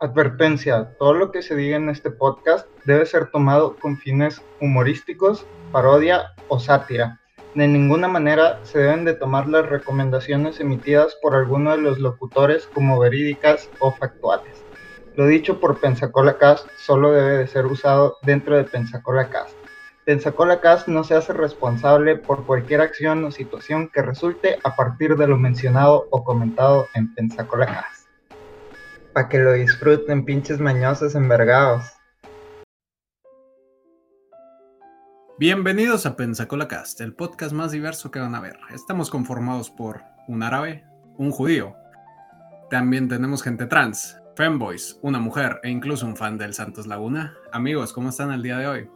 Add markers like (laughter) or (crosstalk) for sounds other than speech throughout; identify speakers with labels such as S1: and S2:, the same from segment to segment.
S1: Advertencia, todo lo que se diga en este podcast debe ser tomado con fines humorísticos, parodia o sátira. De ninguna manera se deben de tomar las recomendaciones emitidas por alguno de los locutores como verídicas o factuales. Lo dicho por Pensacola Cast solo debe de ser usado dentro de Pensacola Cast. Pensacola Cast no se hace responsable por cualquier acción o situación que resulte a partir de lo mencionado o comentado en Pensacola Cast. Para que lo disfruten, pinches mañosos envergados.
S2: Bienvenidos a Pensacola Cast, el podcast más diverso que van a ver. Estamos conformados por un árabe, un judío. También tenemos gente trans, femboys, una mujer e incluso un fan del Santos Laguna. Amigos, ¿cómo están el día de hoy?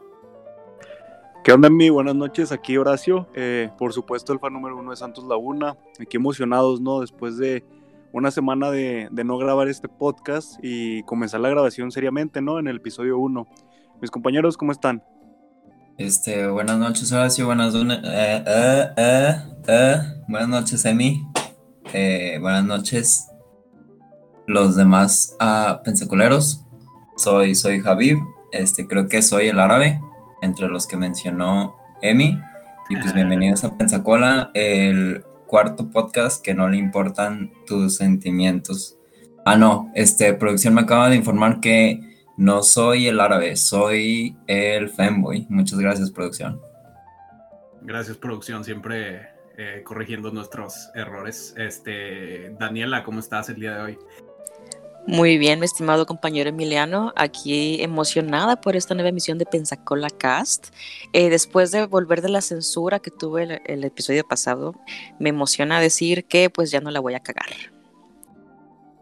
S3: ¿Qué onda, mi? Buenas noches, aquí Horacio. Eh, por supuesto, el fan número uno de Santos Laguna. Aquí emocionados, ¿no? Después de una semana de, no grabar este podcast y comenzar la grabación seriamente, ¿no? En el episodio uno. Mis compañeros, ¿cómo están?
S4: Este, buenas noches, Horacio. Buenas, eh, eh, eh, buenas noches, Emi. buenas noches, los demás uh, pensacoleros. Soy, soy Javib. Este, creo que soy el árabe entre los que mencionó Emi. Y pues bienvenidos a Pensacola, el cuarto podcast que no le importan tus sentimientos. Ah, no, este, producción me acaba de informar que no soy el árabe, soy el femboy. Muchas gracias, producción.
S2: Gracias, producción, siempre eh, corrigiendo nuestros errores. Este, Daniela, ¿cómo estás el día de hoy?
S5: Muy bien, mi estimado compañero Emiliano, aquí emocionada por esta nueva emisión de Pensacola Cast. Eh, después de volver de la censura que tuve el, episodio pasado, me emociona decir que pues ya no la voy a cagar.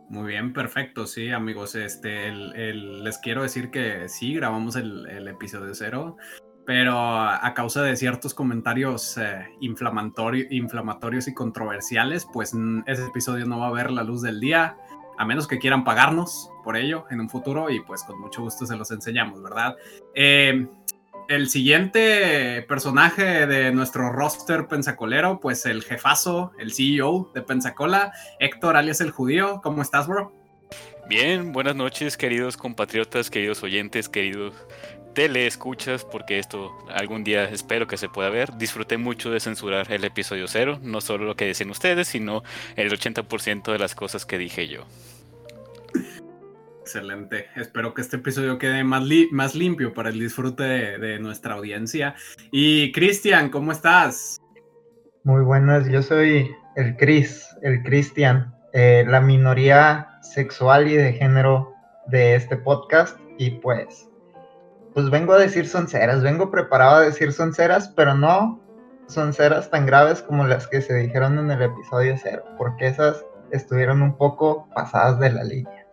S2: Muy bien, perfecto, sí, amigos. Este, les quiero decir que sí, grabamos el, episodio cero, pero a causa de ciertos comentarios eh, inflamatorios y controversiales, pues ese episodio no va a ver la luz del día a menos que quieran pagarnos por ello en un futuro y pues con mucho gusto se los enseñamos, ¿verdad? Eh, el siguiente personaje de nuestro roster pensacolero, pues el jefazo, el CEO de Pensacola, Héctor alias el judío, ¿cómo estás, bro?
S6: Bien, buenas noches, queridos compatriotas, queridos oyentes, queridos teleescuchas, porque esto algún día espero que se pueda ver. Disfruté mucho de censurar el episodio cero, no solo lo que dicen ustedes, sino el 80% de las cosas que dije yo.
S2: Excelente. Espero que este episodio quede más, más limpio para el disfrute de, nuestra audiencia. Y Cristian, ¿cómo estás?
S1: Muy buenas, yo soy el Chris, el Cristian, eh, la minoría sexual y de género de este podcast. Y pues pues vengo a decir sonceras, vengo preparado a decir sonceras, pero no sonceras tan graves como las que se dijeron en el episodio cero, porque esas estuvieron un poco pasadas de la línea.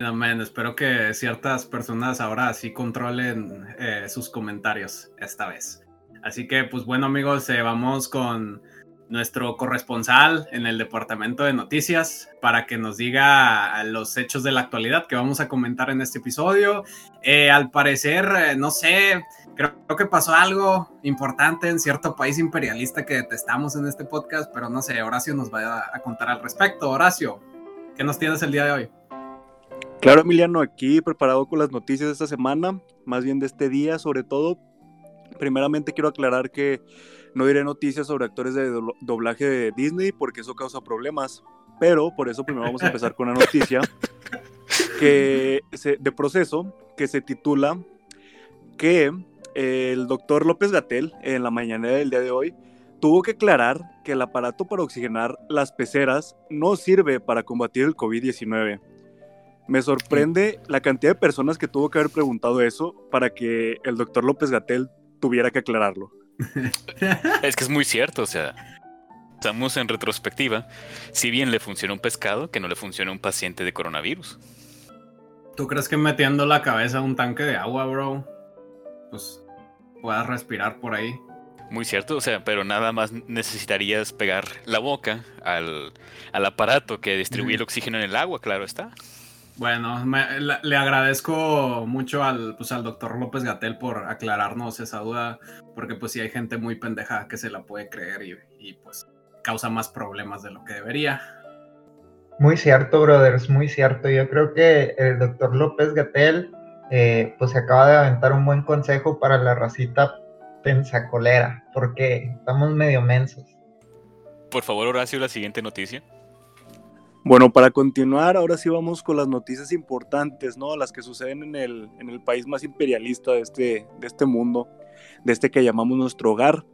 S2: Amén, espero que ciertas personas ahora sí controlen eh, sus comentarios esta vez. Así que, pues bueno amigos, eh, vamos con nuestro corresponsal en el departamento de noticias para que nos diga los hechos de la actualidad que vamos a comentar en este episodio. Eh, al parecer, eh, no sé, creo, que pasó algo importante en cierto país imperialista que detestamos en este podcast, pero no sé, Horacio nos va a, a contar al respecto. Horacio, ¿qué nos tienes el día de hoy?
S3: Claro, Emiliano, aquí preparado con las noticias de esta semana, más bien de este día sobre todo. Primeramente quiero aclarar que no diré noticias sobre actores de doblaje de Disney porque eso causa problemas. Pero por eso primero vamos a empezar con una noticia (laughs) que de proceso que se titula que el doctor López Gatel en la mañana del día de hoy tuvo que aclarar que el aparato para oxigenar las peceras no sirve para combatir el COVID-19. Me sorprende la cantidad de personas que tuvo que haber preguntado eso para que el doctor López Gatel tuviera que aclararlo. (laughs)
S6: es que es muy cierto, o sea, estamos en retrospectiva. Si bien le funciona un pescado, que no le funciona un paciente de coronavirus.
S2: ¿Tú crees que metiendo la cabeza a un tanque de agua, bro, pues puedas respirar por ahí?
S6: Muy cierto, o sea, pero nada más necesitarías pegar la boca al, al aparato que distribuye el oxígeno en el agua, claro está.
S2: Bueno, le agradezco mucho al, pues, al doctor López Gatel por aclararnos esa duda, porque pues sí hay gente muy pendeja que se la puede creer y, y pues causa más problemas de lo que debería.
S1: Muy cierto, brothers, muy cierto. Yo creo que el doctor López Gatel eh, pues se acaba de aventar un buen consejo para la racita pensacolera, porque estamos medio mensos.
S6: Por favor, Horacio, la siguiente noticia.
S3: Bueno, para continuar, ahora sí vamos con las noticias importantes, ¿no? Las que suceden en el, en el país más imperialista de este, de este mundo, de este que llamamos nuestro hogar.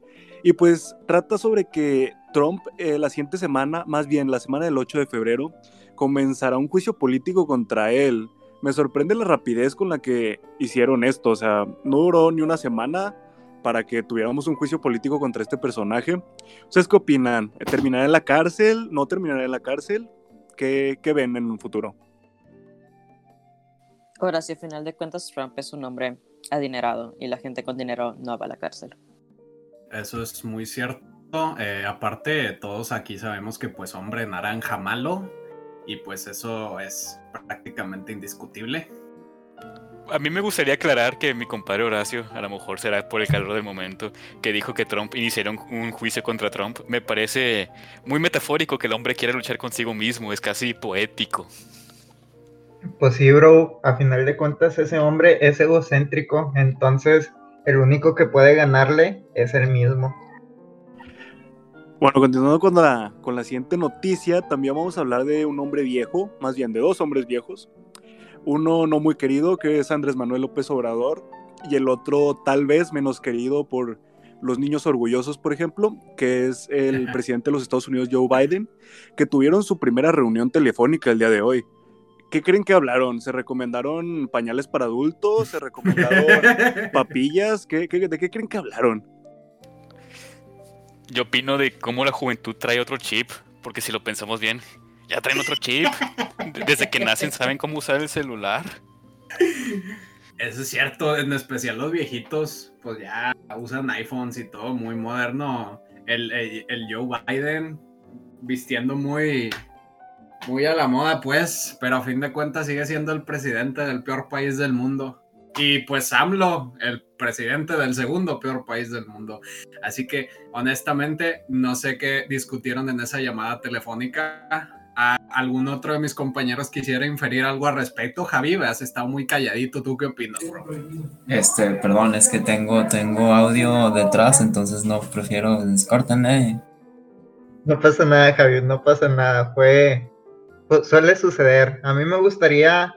S3: Y pues trata sobre que Trump eh, la siguiente semana, más bien la semana del 8 de febrero, comenzará un juicio político contra él. Me sorprende la rapidez con la que hicieron esto, o sea, no duró ni una semana para que tuviéramos un juicio político contra este personaje. ¿Ustedes qué opinan? ¿Terminará en la cárcel? ¿No terminará en la cárcel? ¿Qué, qué ven en un futuro?
S5: Ahora, si al final de cuentas Trump es un hombre adinerado y la gente con dinero no va a la cárcel.
S2: Eso es muy cierto. Eh, aparte, todos aquí sabemos que pues hombre naranja malo y pues eso es prácticamente indiscutible.
S6: A mí me gustaría aclarar que mi compadre Horacio, a lo mejor será por el calor del momento, que dijo que Trump iniciaron un juicio contra Trump. Me parece muy metafórico que el hombre quiera luchar consigo mismo, es casi poético.
S1: Pues sí, bro, a final de cuentas ese hombre es egocéntrico, entonces el único que puede ganarle es el mismo.
S3: Bueno, continuando con la, con la siguiente noticia, también vamos a hablar de un hombre viejo, más bien de dos hombres viejos. Uno no muy querido, que es Andrés Manuel López Obrador, y el otro tal vez menos querido por los niños orgullosos, por ejemplo, que es el presidente de los Estados Unidos, Joe Biden, que tuvieron su primera reunión telefónica el día de hoy. ¿Qué creen que hablaron? ¿Se recomendaron pañales para adultos? ¿Se recomendaron (laughs) papillas? ¿Qué, qué, de qué creen que hablaron?
S6: Yo opino de cómo la juventud trae otro chip, porque si lo pensamos bien, ya traen otro chip. (laughs) Desde que nacen saben cómo usar el celular.
S2: Eso es cierto, en especial los viejitos, pues ya usan iPhones y todo, muy moderno. El, el, Joe Biden vistiendo muy, muy a la moda, pues, pero a fin de cuentas sigue siendo el presidente del peor país del mundo. Y pues AMLO, el presidente del segundo peor país del mundo. Así que honestamente no sé qué discutieron en esa llamada telefónica. ¿A algún otro de mis compañeros quisiera inferir algo al respecto? Javi, has estado muy calladito. ¿Tú qué opinas, bro?
S4: Este, perdón, es que tengo, tengo audio detrás, entonces no prefiero descorten,
S1: No pasa nada, Javi, no pasa nada. Fue. Suele suceder. A mí me gustaría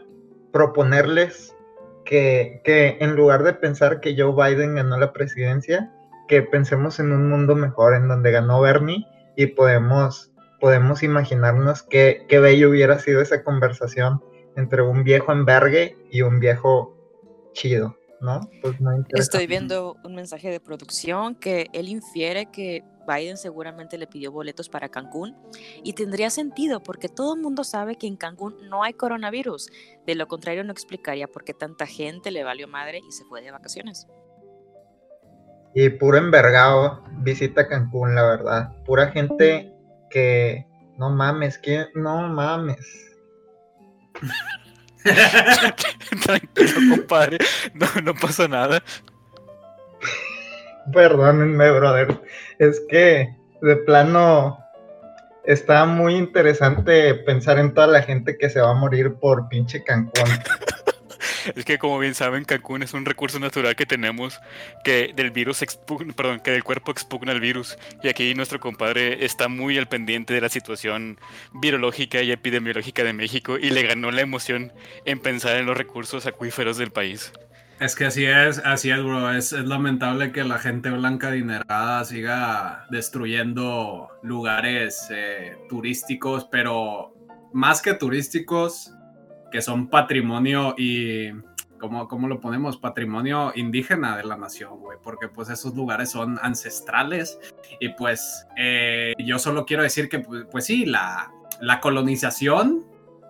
S1: proponerles que, en lugar de pensar que Joe Biden ganó la presidencia, que pensemos en un mundo mejor, en donde ganó Bernie y podemos, podemos imaginarnos qué, qué bello hubiera sido esa conversación entre un viejo envergue y un viejo chido. ¿no?
S5: Pues Estoy viendo un mensaje de producción que él infiere que Biden seguramente le pidió boletos para Cancún y tendría sentido porque todo el mundo sabe que en Cancún no hay coronavirus. De lo contrario no explicaría por qué tanta gente le valió madre y se fue de vacaciones.
S1: Y puro envergado visita Cancún, la verdad. Pura gente que no mames, que no mames.
S6: Tranquilo, compadre. No, no pasa nada.
S1: Perdónenme, brother. Es que de plano está muy interesante pensar en toda la gente que se va a morir por pinche Cancún.
S6: Es que como bien saben, Cancún es un recurso natural que tenemos que del virus perdón, que del cuerpo expugna el virus. Y aquí nuestro compadre está muy al pendiente de la situación virológica y epidemiológica de México y le ganó la emoción en pensar en los recursos acuíferos del país.
S2: Es que así es, así es, bro. Es, lamentable que la gente blanca adinerada siga destruyendo lugares eh, turísticos, pero más que turísticos, que son patrimonio y, ¿cómo, ¿cómo, lo ponemos? Patrimonio indígena de la nación, güey, porque pues esos lugares son ancestrales y pues eh, yo solo quiero decir que pues, pues sí, la, la colonización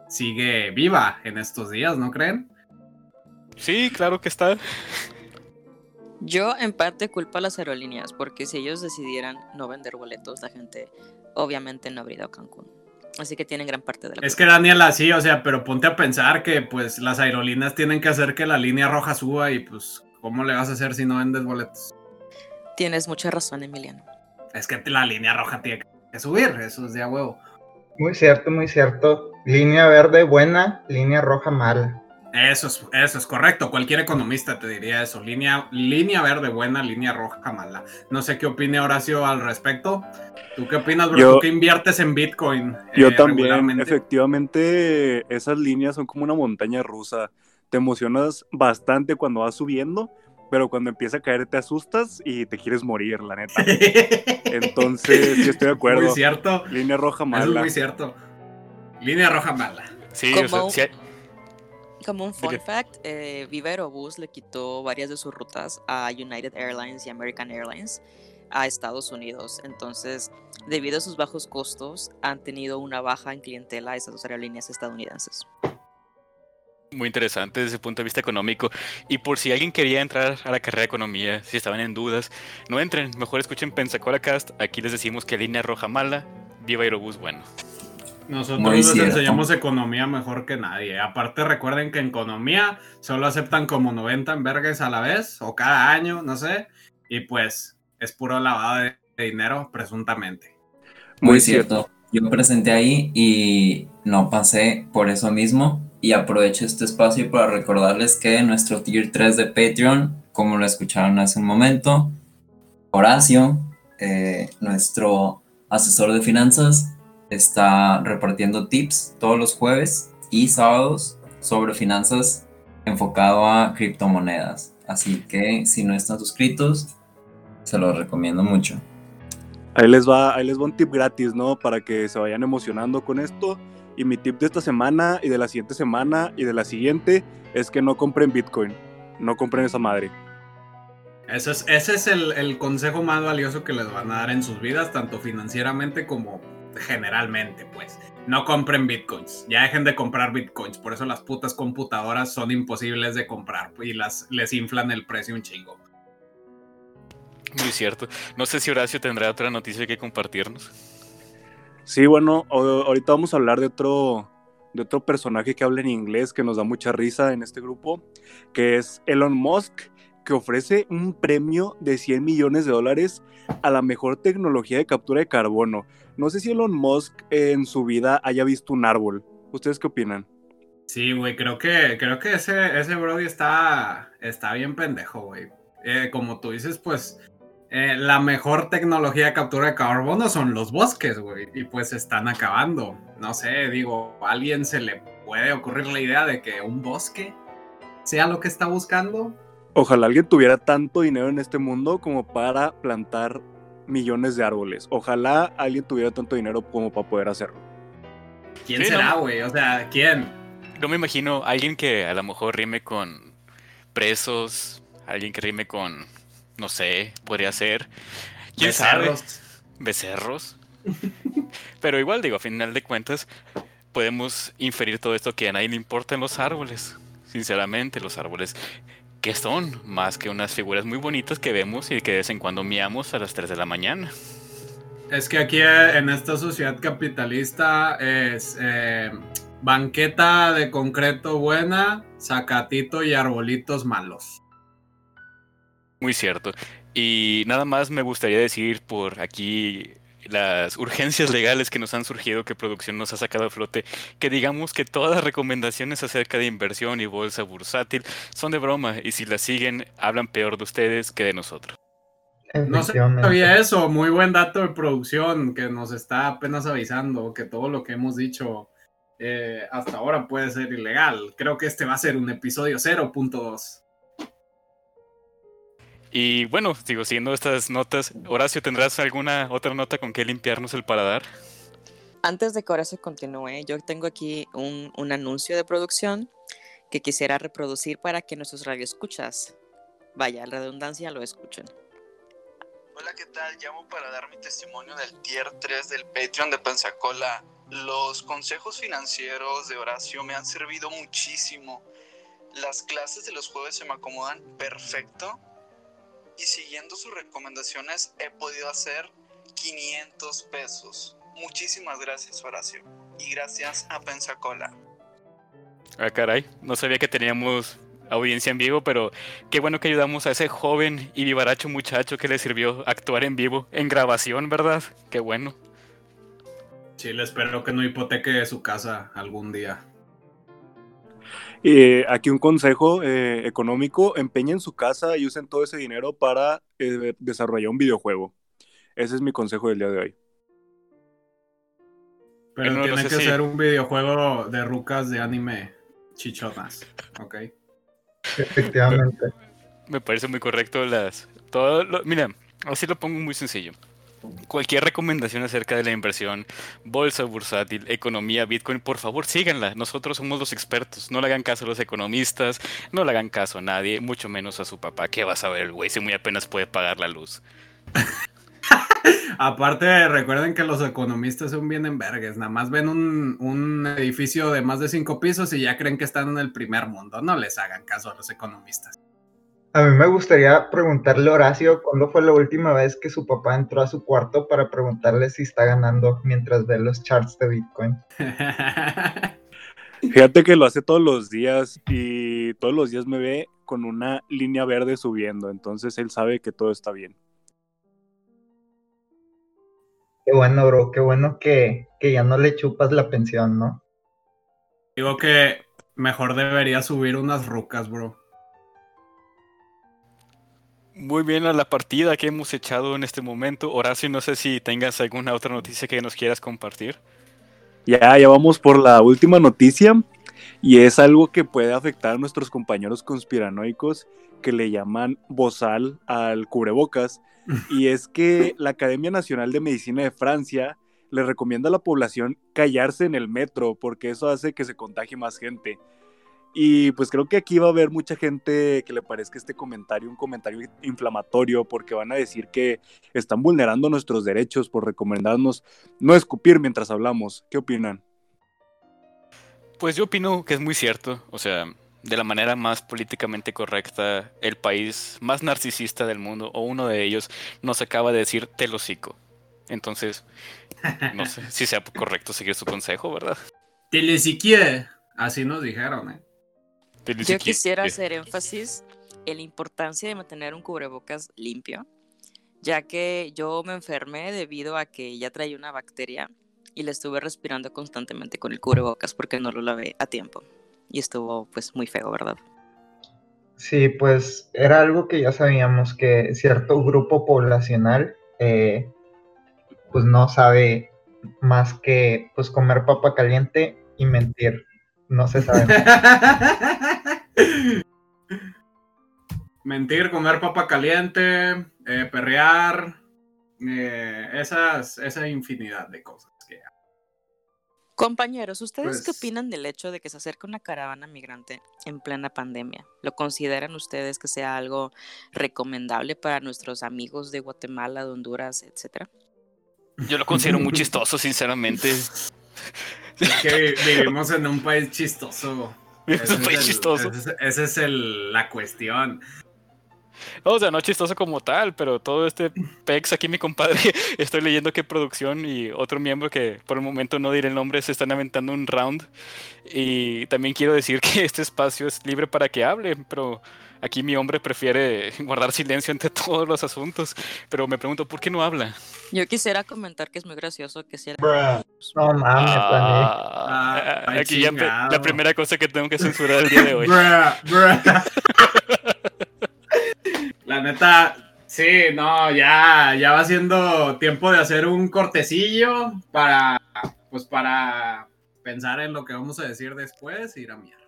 S2: sigue viva en estos días, ¿no creen?
S6: Sí, claro que está.
S5: Yo en parte culpo a las aerolíneas, porque si ellos decidieran no vender boletos, la gente obviamente no habría ido a Cancún. Así que tienen gran parte de la
S2: Es que Daniel así, o sea, pero ponte a pensar que pues las aerolíneas tienen que hacer que la línea roja suba y pues ¿cómo le vas a hacer si no vendes boletos?
S5: Tienes mucha razón, Emiliano.
S2: Es que la línea roja tiene que subir, eso es de a huevo.
S1: Muy cierto, muy cierto. Línea verde buena, línea roja mala.
S2: Eso es, eso es correcto. Cualquier economista te diría eso. Línea, línea verde buena, línea roja mala. No sé qué opine Horacio al respecto. ¿Tú qué opinas, bro?
S3: Yo-
S2: ¿Tú qué inviertes en Bitcoin?
S3: Yo
S2: eh,
S3: también,
S2: regularmente?
S3: efectivamente, esas líneas son como una montaña rusa. Te emocionas bastante cuando vas subiendo, pero cuando empieza a caer te asustas y te quieres morir, la neta. (laughs) Entonces, sí estoy de acuerdo.
S2: Muy cierto.
S3: Línea roja
S2: Eso es
S3: mala.
S2: muy cierto. Línea roja mala.
S6: Sí, o sea, hay-
S5: Como un fun fact, eh, Viva Aerobús le quitó varias de sus rutas a United Airlines y American Airlines a Estados Unidos. Entonces, debido a sus bajos costos, han tenido una baja en clientela esas dos aerolíneas estadounidenses.
S6: muy interesante desde ese punto de vista económico. Y por si alguien quería entrar a la carrera de economía, si estaban en dudas, no entren, mejor escuchen Pensacola Cast. Aquí les decimos que línea roja mala, viva Aerobús bueno.
S2: Nosotros
S4: Muy
S2: les
S4: cierto.
S2: enseñamos economía mejor que nadie. Aparte, recuerden que en economía solo aceptan como 90 envergues a la vez o cada año, no sé. Y pues es puro lavado de, dinero, presuntamente.
S4: Muy cierto. Yo presenté ahí y no pasé por eso mismo. Y aprovecho este espacio para recordarles que nuestro tier 3 de Patreon, como lo escucharon hace un momento, Horacio, eh, nuestro asesor de finanzas, está repartiendo tips todos los jueves y sábados sobre finanzas enfocado a criptomonedas. Así que si no están suscritos, se los recomiendo mucho.
S3: Ahí les va, ahí les va un tip gratis, ¿no? Para que se vayan emocionando con esto. Y mi tip de esta semana y de la siguiente semana y de la siguiente es que no compren Bitcoin. No compren esa madre.
S2: Ese es, ese es el, el consejo más valioso que les van a dar en sus vidas, tanto financieramente como generalmente, pues. No compren bitcoins. Ya dejen de comprar bitcoins. Por eso las putas computadoras son imposibles de comprar y las, les inflan el precio un chingo.
S6: Muy cierto. No sé si Horacio tendrá otra noticia que compartirnos.
S3: Sí, bueno, ahorita vamos a hablar de otro, de otro personaje que habla en inglés que nos da mucha risa en este grupo, que es Elon Musk, que ofrece un premio de 100 millones de dólares a la mejor tecnología de captura de carbono. No sé si Elon Musk en su vida haya visto un árbol. ¿Ustedes qué opinan?
S2: Sí, güey, creo que, creo que ese, ese Brody está, está bien pendejo, güey. Eh, como tú dices, pues eh, la mejor tecnología de captura de carbono son los bosques, güey. Y pues se están acabando. No sé, digo, ¿a alguien se le puede ocurrir la idea de que un bosque sea lo que está buscando?
S3: Ojalá alguien tuviera tanto dinero en este mundo como para plantar millones de árboles. Ojalá alguien tuviera tanto dinero como para poder hacerlo.
S2: ¿Quién
S6: Sí,
S2: será,
S6: no.
S2: güey? O sea, ¿quién?
S6: No me imagino alguien que a lo mejor rime con presos, alguien que rime con, no sé, podría ser. ¿Quién sabe?
S2: Becerros.
S6: becerros. Pero igual digo, a final de cuentas, podemos inferir todo esto que a nadie le importan los árboles. Sinceramente, los árboles que son más que unas figuras muy bonitas que vemos y que de vez en cuando miamos a las 3 de la mañana.
S2: Es que aquí eh, en esta sociedad capitalista es eh, banqueta de concreto buena, zacatito y arbolitos malos.
S6: Muy cierto. Y nada más me gustaría decir por aquí las urgencias legales que nos han surgido, que producción nos ha sacado a flote, que digamos que todas las recomendaciones acerca de inversión y bolsa bursátil son de broma y si las siguen hablan peor de ustedes que de nosotros.
S2: No sabía eso, muy buen dato de producción que nos está apenas avisando que todo lo que hemos dicho eh, hasta ahora puede ser ilegal. Creo que este va a ser un episodio 0.2.
S6: Y bueno, sigo siguiendo estas notas. Horacio, ¿tendrás alguna otra nota con que limpiarnos el paladar?
S5: Antes de que se continúe, yo tengo aquí un, un anuncio de producción que quisiera reproducir para que nuestros radioescuchas, vaya, la redundancia, lo escuchen.
S7: Hola, ¿qué tal? Llamo para dar mi testimonio del tier 3 del Patreon de Pensacola. Los consejos financieros de Horacio me han servido muchísimo. Las clases de los jueves se me acomodan perfecto. Y siguiendo sus recomendaciones he podido hacer 500 pesos. Muchísimas gracias, Horacio. Y gracias a Pensacola.
S6: Ah, caray, no sabía que teníamos audiencia en vivo, pero qué bueno que ayudamos a ese joven y vivaracho muchacho que le sirvió actuar en vivo, en grabación, ¿verdad? Qué bueno.
S2: Chile, espero que no hipoteque su casa algún día.
S3: Eh, aquí un consejo eh, económico, empeñen su casa y usen todo ese dinero para eh, desarrollar un videojuego. Ese es mi consejo del día de hoy.
S2: Pero
S6: no
S2: tiene
S6: sé
S2: que
S6: si-
S2: ser un videojuego de rucas de anime chichonas, ¿ok?
S1: Efectivamente.
S6: Me parece muy correcto las... Todo lo- mira, así lo pongo muy sencillo. Cualquier recomendación acerca de la inversión, bolsa bursátil, economía, Bitcoin, por favor síganla. Nosotros somos los expertos. No le hagan caso a los economistas, no le hagan caso a nadie, mucho menos a su papá. ¿Qué va a saber el güey si muy apenas puede pagar la luz? (laughs)
S2: Aparte, recuerden que los economistas son bien envergues, nada más ven un, un edificio de más de cinco pisos y ya creen que están en el primer mundo. No les hagan caso a los economistas.
S1: A mí me gustaría preguntarle a Horacio cuándo fue la última vez que su papá entró a su cuarto para preguntarle si está ganando mientras ve los charts de Bitcoin. (laughs)
S3: Fíjate que lo hace todos los días y todos los días me ve con una línea verde subiendo, entonces él sabe que todo está bien.
S1: Qué bueno, bro, qué bueno que, que ya no le chupas la pensión, ¿no?
S2: Digo que mejor debería subir unas rucas, bro.
S6: Muy bien a la partida que hemos echado en este momento. Horacio, no sé si tengas alguna otra noticia que nos quieras compartir.
S3: Ya, ya vamos por la última noticia y es algo que puede afectar a nuestros compañeros conspiranoicos que le llaman bozal al cubrebocas y (laughs) es que la Academia Nacional de Medicina de Francia le recomienda a la población callarse en el metro porque eso hace que se contagie más gente. Y pues creo que aquí va a haber mucha gente que le parezca este comentario un comentario inflamatorio porque van a decir que están vulnerando nuestros derechos por recomendarnos no escupir mientras hablamos. ¿Qué opinan?
S6: Pues yo opino que es muy cierto. O sea, de la manera más políticamente correcta, el país más narcisista del mundo, o uno de ellos, nos acaba de decir telocico. Entonces, no sé si sea correcto seguir su consejo, ¿verdad?
S2: Telesiquier. Así nos dijeron, ¿eh?
S5: Yo quisiera hacer énfasis en la importancia de mantener un cubrebocas limpio, ya que yo me enfermé debido a que ya traía una bacteria y la estuve respirando constantemente con el cubrebocas porque no lo lavé a tiempo. Y estuvo pues muy feo, ¿verdad?
S1: Sí, pues era algo que ya sabíamos que cierto grupo poblacional eh, pues no sabe más que pues comer papa caliente y mentir. No se sabe. (laughs)
S2: Mentir, comer papa caliente, eh, perrear, eh, esas, esa infinidad de cosas que
S5: Compañeros, ¿ustedes qué
S2: Pues-
S5: opinan del hecho de que se acerca una caravana migrante en plena pandemia? ¿Lo consideran ustedes que sea algo recomendable para nuestros amigos de Guatemala, de Honduras, etcétera?
S6: Yo lo considero muy (laughs) chistoso, sinceramente.
S2: Es que vi- vivimos en un país chistoso. (laughs)
S6: Es
S2: Ese
S6: un
S2: es
S6: país
S2: el-
S6: chistoso.
S2: es- Esa es el- la cuestión.
S6: O sea, no chistoso como tal, pero todo este pex aquí, mi compadre, (laughs) estoy leyendo que producción y otro miembro que por el momento no diré el nombre se están aventando un round. Y también quiero decir (laughs) que este espacio es libre para que hable, pero aquí mi hombre prefiere (laughs) guardar silencio ante todos los asuntos. Pero me pregunto, ¿por qué no habla?
S5: Yo quisiera comentar que es muy gracioso que si
S1: No mames.
S6: Ah,
S2: Ah, ay,
S6: aquí ya la primera cosa que tengo que censurar el día de hoy.
S2: Bruh, bruh. La neta, sí, no, ya, ya va siendo tiempo de hacer un cortecillo para, pues para pensar en lo que vamos a decir después y ir a mirar.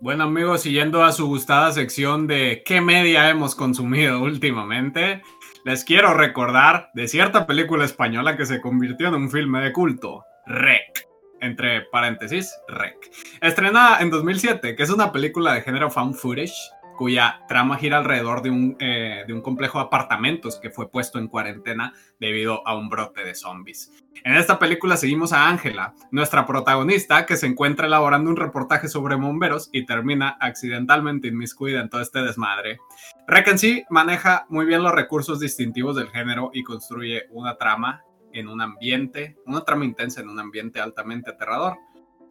S2: Bueno amigos, siguiendo a su gustada sección de qué media hemos consumido (laughs) últimamente, les quiero recordar de cierta película española que se convirtió en un filme de culto, Rec, entre paréntesis, Rec. Estrenada en 2007, que es una película de género found footage, cuya trama gira alrededor de un, eh, de un complejo de apartamentos que fue puesto en cuarentena debido a un brote de zombies. En esta película seguimos a Ángela, nuestra protagonista, que se encuentra elaborando un reportaje sobre bomberos y termina accidentalmente inmiscuida en todo este desmadre. Rec en sí maneja muy bien los recursos distintivos del género y construye una trama en un ambiente, una trama intensa en un ambiente altamente aterrador,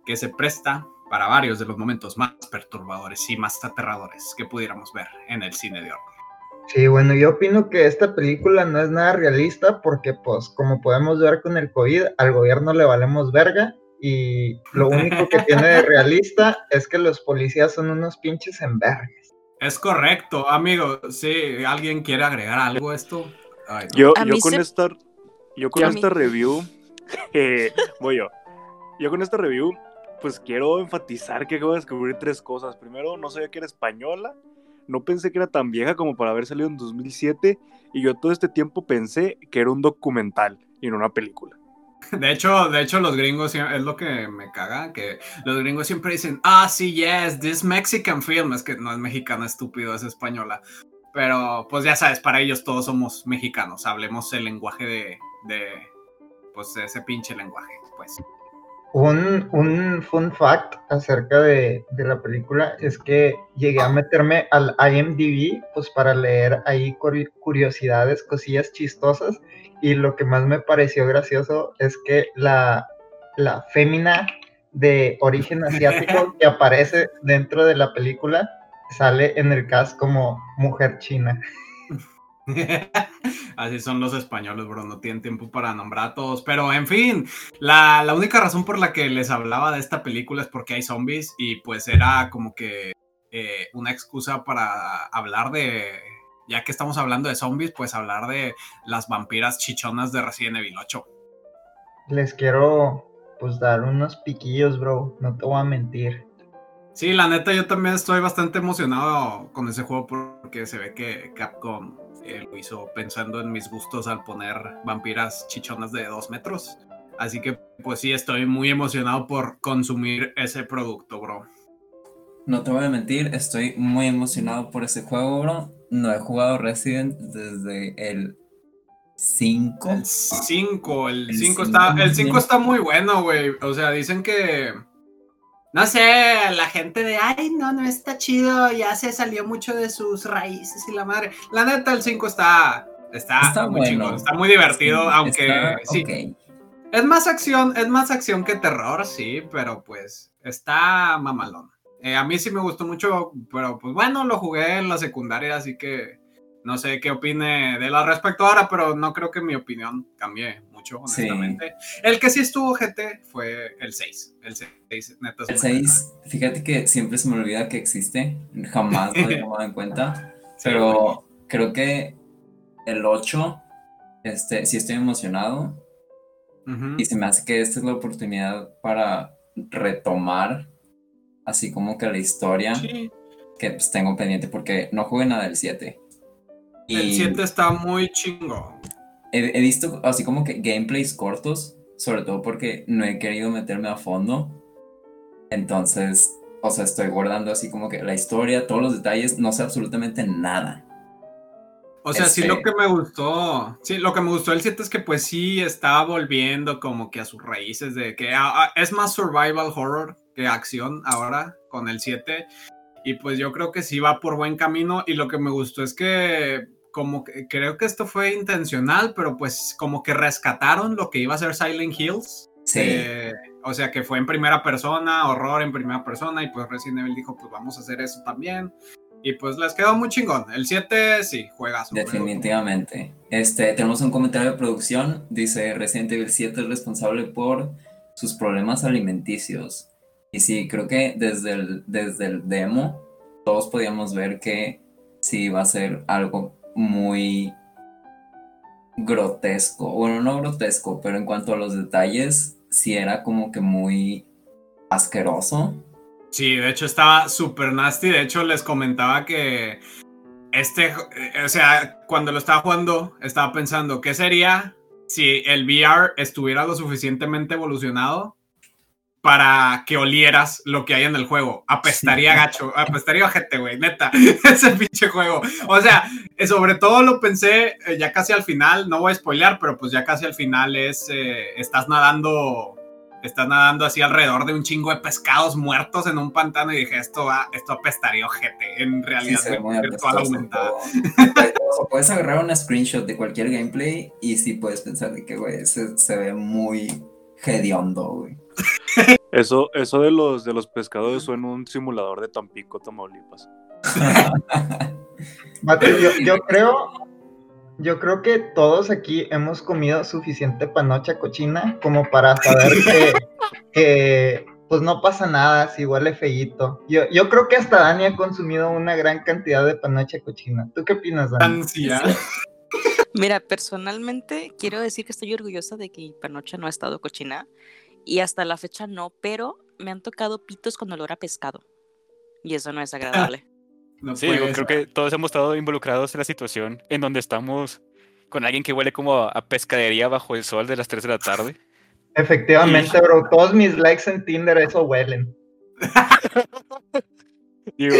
S2: que se presta para varios de los momentos más perturbadores y más aterradores que pudiéramos ver en el cine de horror.
S1: Sí, bueno, yo opino que esta película no es nada realista porque, pues, como podemos ver con el COVID, al gobierno le valemos verga y lo único que (laughs) tiene de realista es que los policías son unos pinches envergues.
S2: Es correcto, amigo. Sí, ¿alguien quiere agregar algo a esto? Ay, no.
S3: Yo, yo con
S5: se-
S3: esta, yo con esta
S5: mí-
S3: review, (laughs) eh, voy yo. Yo con esta review, pues quiero enfatizar que acabo de descubrir tres cosas. Primero, no sabía que era española. No pensé que era tan vieja como para haber salido en 2007. Y yo todo este tiempo pensé que era un documental y no una película. (laughs)
S2: De hecho, de hecho, los gringos es lo que me caga, que los gringos siempre dicen, ah, sí, yes, this Mexican film, es que no es mexicana, estúpido, es española. Pero, pues ya sabes, para ellos todos somos mexicanos, hablemos el lenguaje de, de pues, ese pinche lenguaje, pues.
S1: Un, un fun fact acerca de, de la película es que llegué a meterme al IMDb pues para leer ahí curi- curiosidades, cosillas chistosas y lo que más me pareció gracioso es que la, la fémina de origen (laughs) asiático que aparece dentro de la película sale en el cast como mujer china. (laughs)
S2: Así son los españoles, bro, no tienen tiempo para nombrar a todos. Pero, en fin, la, la única razón por la que les hablaba de esta película es porque hay zombies y pues era como que eh, una excusa para hablar de, ya que estamos hablando de zombies, pues hablar de las vampiras chichonas de Resident Evil 8.
S1: Les quiero pues dar unos piquillos, bro, no te voy a mentir.
S2: Sí, la neta, yo también estoy bastante emocionado con ese juego porque se ve que Capcom eh, lo hizo pensando en mis gustos al poner vampiras chichonas de dos metros. Así que, pues sí, estoy muy emocionado por consumir ese producto, bro.
S4: No te voy a mentir, estoy muy emocionado por ese juego, bro. No he jugado Resident desde el 5.
S2: El 5, el
S4: El
S2: 5
S4: cinco,
S2: está, el
S4: muy
S2: 5
S4: bien.
S2: está muy bueno, güey. O sea, dicen que. No sé, la gente de, ay, no, no está chido, ya se salió mucho de sus raíces y la madre. La neta, el 5 está, está,
S4: Está
S2: muy
S4: bueno.
S2: chingón, está muy divertido, aunque
S4: Está-
S2: sí, es más acción, es más acción que terror, sí, pero pues está mamalón. Eh, a mí sí me gustó mucho, pero pues bueno, lo jugué en la secundaria, así que no sé qué opine de él al respecto ahora, pero no creo que mi opinión cambie mucho,
S4: Sí.
S2: honestamente. El que sí estuvo GT fue el 6. El 6, neta.
S4: El
S2: muy
S4: 6, fíjate que siempre se me olvida que existe. Jamás lo he (laughs) tomado en cuenta.
S2: Sí,
S4: Pero creo que el 8, este, sí estoy emocionado. Y se me hace que esta es la oportunidad para retomar así como que la historia
S2: Sí,
S4: que pues, tengo pendiente porque no jugué nada del 7. Y
S2: el 7 está muy chingo.
S4: he, he visto así como que gameplays cortos, sobre todo porque no he querido meterme a fondo. Entonces, o sea, estoy guardando así como que la historia, todos los detalles, no sé absolutamente nada.
S2: O sea, sí
S4: Este-
S2: lo que me gustó, sí, lo que me gustó del 7 es que pues sí estaba volviendo como que a sus raíces de que ah, ah, es más survival horror que acción ahora con el 7 y pues yo creo que sí va por buen camino y lo que me gustó es que como que creo que esto fue intencional, pero pues como que rescataron lo que iba a ser Silent Hills.
S4: Sí,
S2: Eh, o sea que fue en primera persona, horror en primera persona y pues Resident Evil dijo pues vamos a hacer eso también. Y pues les quedó muy chingón. El 7 sí, juegazo.
S4: definitivamente. Este, tenemos un comentario de producción. Dice Resident Evil 7 es responsable por sus problemas alimenticios. Y sí, creo que desde el, desde el demo todos podíamos ver que sí iba a ser algo muy grotesco. Bueno, no grotesco, pero en cuanto a los detalles, sí era como que muy asqueroso.
S2: Sí, de hecho estaba súper nasty. De hecho, les comentaba que este, eh, o sea, cuando lo estaba jugando, estaba pensando, ¿qué sería si el VR estuviera lo suficientemente evolucionado para que olieras lo que hay en el juego? Apestaría
S4: Sí.
S2: gacho, apestaría gente, güey, neta, (laughs) ese pinche juego. O sea, eh, sobre todo lo pensé eh, ya casi al final, no voy a spoilear, pero pues ya casi al final es, eh, estás nadando estás nadando así alrededor de un chingo de pescados muertos en un pantano y dije, esto va, esto apestaría ojete en
S4: Sí,
S2: realidad
S4: se ve muy
S2: virtual aumentada.
S4: o (laughs) puedes agarrar una screenshot de cualquier gameplay y sí puedes pensar de que, güey, se, se ve muy hediondo, güey.
S3: Eso, eso de los de los pescadores suena un simulador de Tampico, Tamaulipas. (laughs)
S1: Vato, yo, yo creo, yo creo que todos aquí hemos comido suficiente panocha cochina como para saber que, (laughs) que, pues no pasa nada si huele feíto. Yo, yo creo que hasta Dani ha consumido una gran cantidad de panocha cochina. ¿Tú qué opinas, Dani?
S2: Ansia.
S5: Mira, personalmente quiero decir que estoy orgullosa de que mi panocha no ha estado cochina y hasta la fecha no, pero me han tocado pitos con olor a pescado y eso no es agradable. (laughs)
S2: No
S6: Sí, digo, creo que todos hemos estado involucrados en la situación en donde estamos con alguien que huele como a pescadería bajo el sol de las 3 de la tarde. (laughs)
S1: Efectivamente, bro. Todos mis likes en Tinder eso huelen. (laughs)
S6: Digo,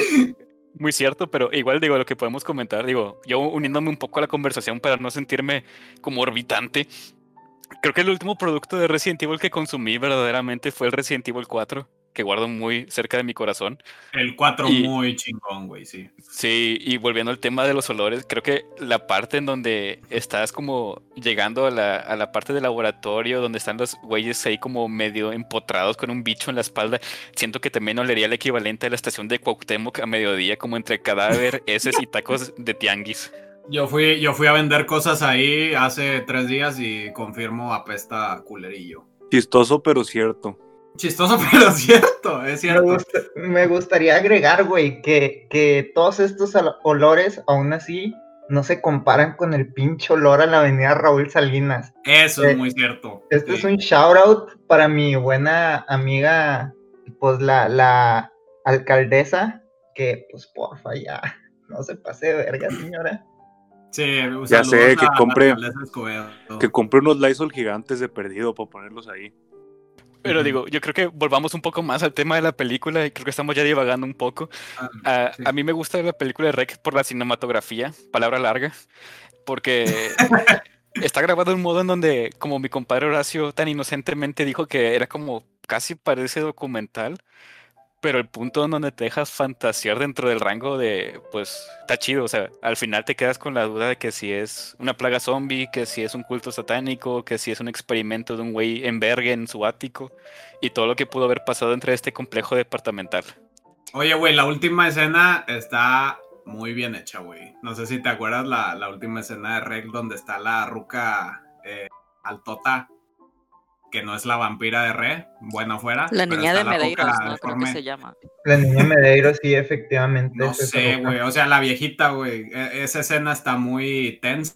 S6: muy cierto, pero igual digo lo que podemos comentar, digo, yo uniéndome un poco a la conversación para no sentirme como orbitante. Creo que el último producto de Resident Evil que consumí verdaderamente fue el Resident Evil 4, que guardo muy cerca de mi corazón.
S2: El 4
S6: Y-
S2: muy chingón, güey, sí.
S6: Sí, y volviendo al tema de los olores, creo que la parte en donde estás como llegando a la, a la parte del laboratorio, donde están los güeyes ahí como medio empotrados con un bicho en la espalda, siento que también olería el equivalente a la estación de Cuauhtémoc a mediodía, como entre cadáver, (laughs) heces y tacos de tianguis.
S2: Yo fui, yo fui a vender cosas ahí hace tres días y confirmo apesta culerillo.
S3: Chistoso, pero cierto.
S2: Chistoso, (laughs) pero cierto, es
S1: Me,
S2: cierto.
S1: gusta- me gustaría agregar, güey, que, que todos estos olores, aún así, no se comparan con el pinche olor a la avenida Raúl Salinas.
S2: Eso
S1: Eh,
S2: es muy cierto.
S1: Este
S2: sí.
S1: es un shout out para mi buena amiga, pues la, la alcaldesa, que pues porfa ya, no se pase de verga, señora.
S2: Sí,
S3: Ya sé, que compre-. Que compré unos Lysol gigantes de perdido para ponerlos ahí.
S6: Pero digo, yo creo que volvamos un poco más al tema de la película y creo que estamos ya divagando un poco.
S2: Ah,
S6: A,
S2: sí.
S6: a mí me gusta la película de Rec por la cinematografía, palabra larga, porque (laughs) está grabado de un modo en donde, como mi compadre Horacio tan inocentemente dijo que era como casi parece documental, pero el punto donde te dejas fantasear dentro del rango de, pues, está chido, o sea, al final te quedas con la duda de que si es una plaga zombie, que si es un culto satánico, que si es un experimento de un güey en verga en su ático, y todo lo que pudo haber pasado entre este complejo departamental.
S2: Oye, güey, la última escena está muy bien hecha, güey. No sé si te acuerdas la, la última escena de Rec donde está la ruca eh, altota, que no es la vampira de Re, bueno fuera.
S5: La niña de Medeiros. Creo que se llama.
S1: La niña Medeiros, sí, efectivamente.
S2: No sé, güey. O sea, la viejita, güey. e- Esa escena está muy tensa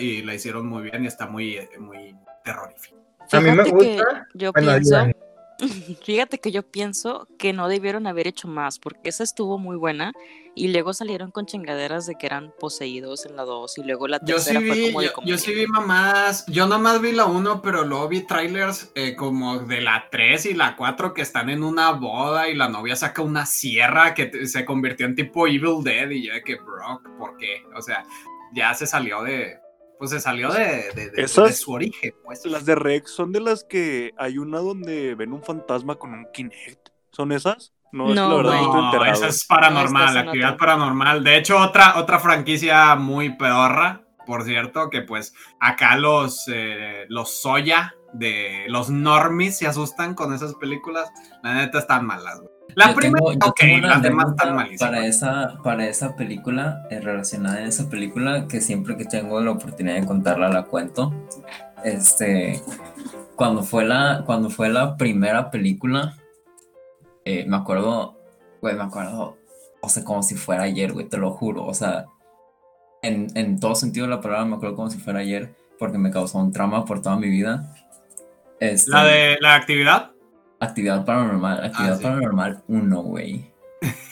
S2: y la hicieron muy bien y está muy, muy terrorífica.
S1: A mí me gusta-
S5: yo
S1: Bueno,
S5: pienso. (laughs) fíjate que yo pienso que no debieron haber hecho más, porque esa estuvo muy buena y luego salieron con chingaderas de que eran poseídos en la 2 y luego la
S2: Yo sí
S5: tercera fue
S2: vi,
S5: como de
S2: yo,
S5: como
S2: yo sí vi mamadas. Yo nomás vi la 1, pero luego vi trailers eh, como de la 3 y la 4 que están en una boda y la novia saca una sierra que se convirtió en tipo Evil Dead y yo de que, bro, ¿por qué? O sea, ya se salió de... Pues se salió de, de- de-
S3: Esas-
S2: de su origen, pues.
S3: Las de Rex son de las que hay una donde ven un fantasma con un Kinect. ¿Son esas? No, es
S5: No,
S3: la verdad no
S2: esa es paranormal,
S5: No, es
S2: actividad
S5: otra.
S2: paranormal. De hecho, otra, otra franquicia muy pedorra, por cierto, que pues acá los, eh, los Soya de los normies se asustan con esas películas. La neta están malas, güey. La
S4: Yo
S2: primera,
S4: tengo- yo
S2: ok,
S4: tengo
S2: las demás están malísimas.
S4: Para esa, para esa película, eh, relacionada en esa película, que siempre que tengo la oportunidad de contarla la cuento. Este, cuando fue la, cuando fue la primera película, eh, me acuerdo, güey, me acuerdo, o sea, como si fuera ayer, güey, te lo juro, o sea, en, en todo sentido de la palabra me acuerdo como si fuera ayer, porque me causó un trauma por toda mi vida. Este,
S2: La de la actividad.
S4: Actividad paranormal, actividad
S2: Ah, sí.
S4: paranormal 1, güey.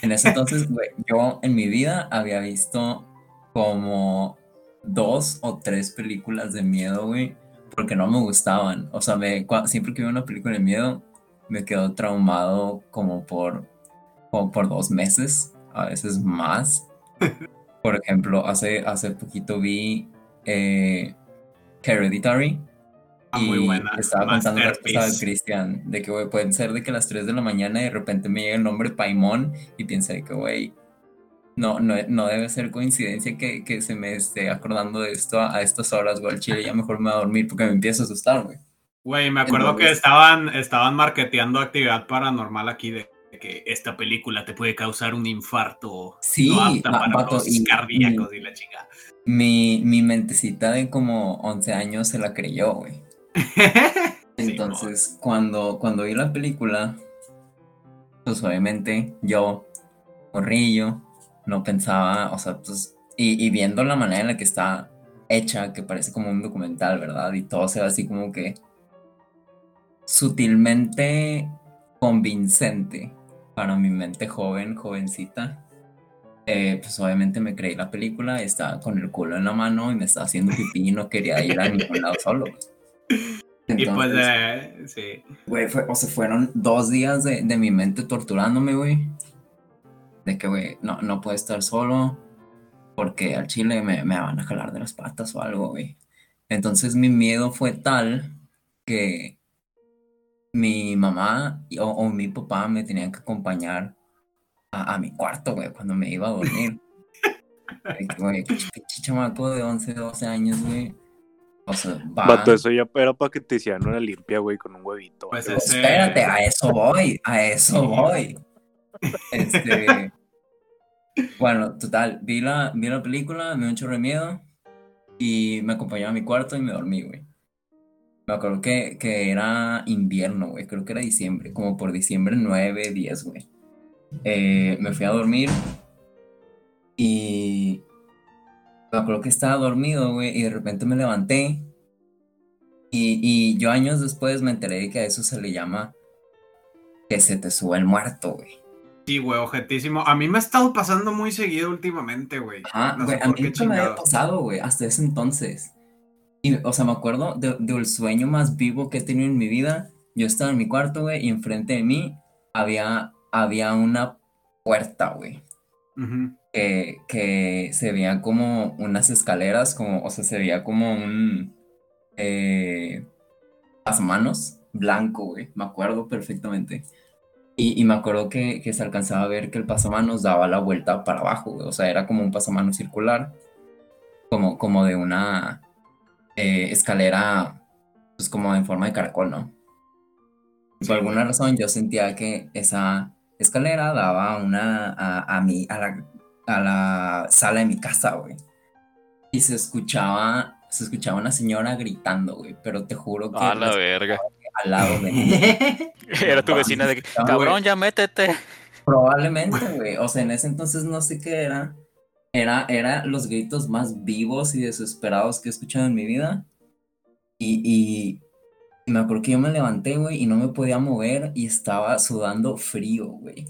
S4: En ese entonces, güey, yo en mi vida había visto como dos o tres películas de miedo, güey, porque no me gustaban. O sea, me, siempre que veo una película de miedo, me quedo traumado como por, como por dos meses, a veces más. Por ejemplo, hace, hace poquito vi eh, Hereditary.
S2: Ah, muy
S4: Y
S2: buena.
S4: Estaba contando la cosa de Cristian, de que, güey, pueden ser de que a las 3 de la mañana de repente me llega el nombre Paimon y piensa que, güey, no, no, no debe ser coincidencia que, que se me esté acordando de esto a, a estas horas, güey, al chile ya mejor me voy a dormir porque me empiezo a asustar, güey.
S2: Güey, me acuerdo que estaban, estaban marketeando actividad paranormal aquí de que esta película te puede causar un infarto.
S4: Sí,
S2: no apta para
S4: vato,
S2: los
S4: y-
S2: cardíacos y la chica.
S4: Mi, mi mentecita de como 11 años se la creyó, güey. (laughs)
S2: Sí,
S4: Entonces, cuando, cuando vi la película, pues obviamente yo, morrillo, no pensaba, o sea, pues, y, y viendo la manera en la que está hecha, que parece como un documental, ¿verdad? Y todo se ve así como que sutilmente convincente para mi mente joven, jovencita. Eh, pues obviamente me creí la película, estaba con el culo en la mano y me estaba haciendo pipí y no quería ir a ningún lado solo.
S2: Y pues, eh, sí.
S4: Güey, o sea, fueron dos días de, de mi mente torturándome, güey. De que, güey, no, no puedo estar solo porque al chile me, me van a jalar de las patas o algo, güey. Entonces mi miedo fue tal que mi mamá o, o mi papá me tenían que acompañar a, a mi cuarto, güey, cuando me iba a dormir. (laughs) Güey, chamaco de 11, 12 años, güey. O sea, va.
S3: Vato, eso ya era para que te hicieran una limpia, güey, con un huevito.
S2: Pues ese-
S4: Espérate, a eso voy, a eso voy. Este. Bueno, total, vi la, vi la película, me dio un chorro de miedo y me acompañó a mi cuarto y me dormí, güey. Me acuerdo que, que era invierno, güey, creo que era diciembre, como por diciembre 9, 10, güey. Eh, me fui a dormir y me acuerdo que estaba dormido, güey, y de repente me levanté y, y yo años después me enteré de que a eso se le llama que se te sube el muerto, güey.
S2: Sí, güey, objetísimo. A mí me ha estado pasando muy seguido últimamente, güey.
S4: Ajá,
S2: No
S4: güey, a mí nunca me había pasado, güey, hasta ese entonces. Y, o sea, me acuerdo de- del sueño más vivo que he tenido en mi vida. Yo estaba en mi cuarto, güey, y enfrente de mí había, había una puerta, güey,
S2: Ujú.
S4: Que, que se veían como unas escaleras, como, o sea, se veía como un eh, pasamanos blanco, güey, me acuerdo perfectamente. Y, y me acuerdo que, que se alcanzaba a ver que el pasamanos daba la vuelta para abajo, güey, o sea, era como un pasamanos circular, como, como de una eh, escalera, pues como en forma de caracol, ¿no? Y por alguna razón yo sentía que esa escalera daba una a, a mi, a la, a la sala de mi casa, güey. Y se escuchaba, se escuchaba una señora gritando, güey, pero te juro que
S6: A la verga.
S4: al lado de mí. (laughs)
S6: Era tu vecina de cabrón, ya métete.
S4: Probablemente, güey. O sea, en ese entonces no sé qué era. Era, era los gritos más vivos y desesperados que he escuchado en mi vida. Y, y, y me acuerdo que yo me levanté, güey, y no me podía mover y estaba sudando frío, güey.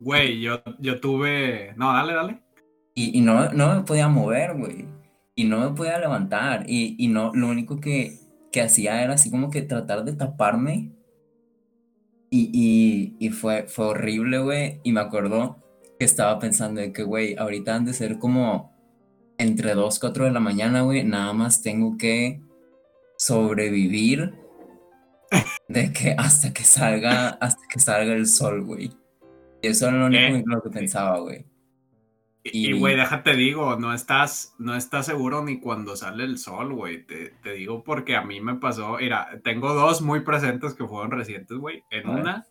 S2: Güey, yo, yo tuve. No, dale, dale.
S4: Y, y no, no me podía mover, güey. Y no me podía levantar. Y, y no, lo único que, que hacía era así como que tratar de taparme. Y, y, fue, fue horrible, güey. Y me acuerdo que estaba pensando de que, güey, ahorita han de ser como entre 2, 4 de la mañana, güey. Nada más tengo que sobrevivir de que hasta que salga, hasta que salga el sol, güey. Y eso era lo único
S2: Eh,
S4: en lo que pensaba, güey.
S2: Y, güey, déjate digo, no estás, no estás seguro ni cuando sale el sol, güey. Te, te digo porque a mí me pasó, mira, tengo dos muy presentes que fueron recientes, güey. En una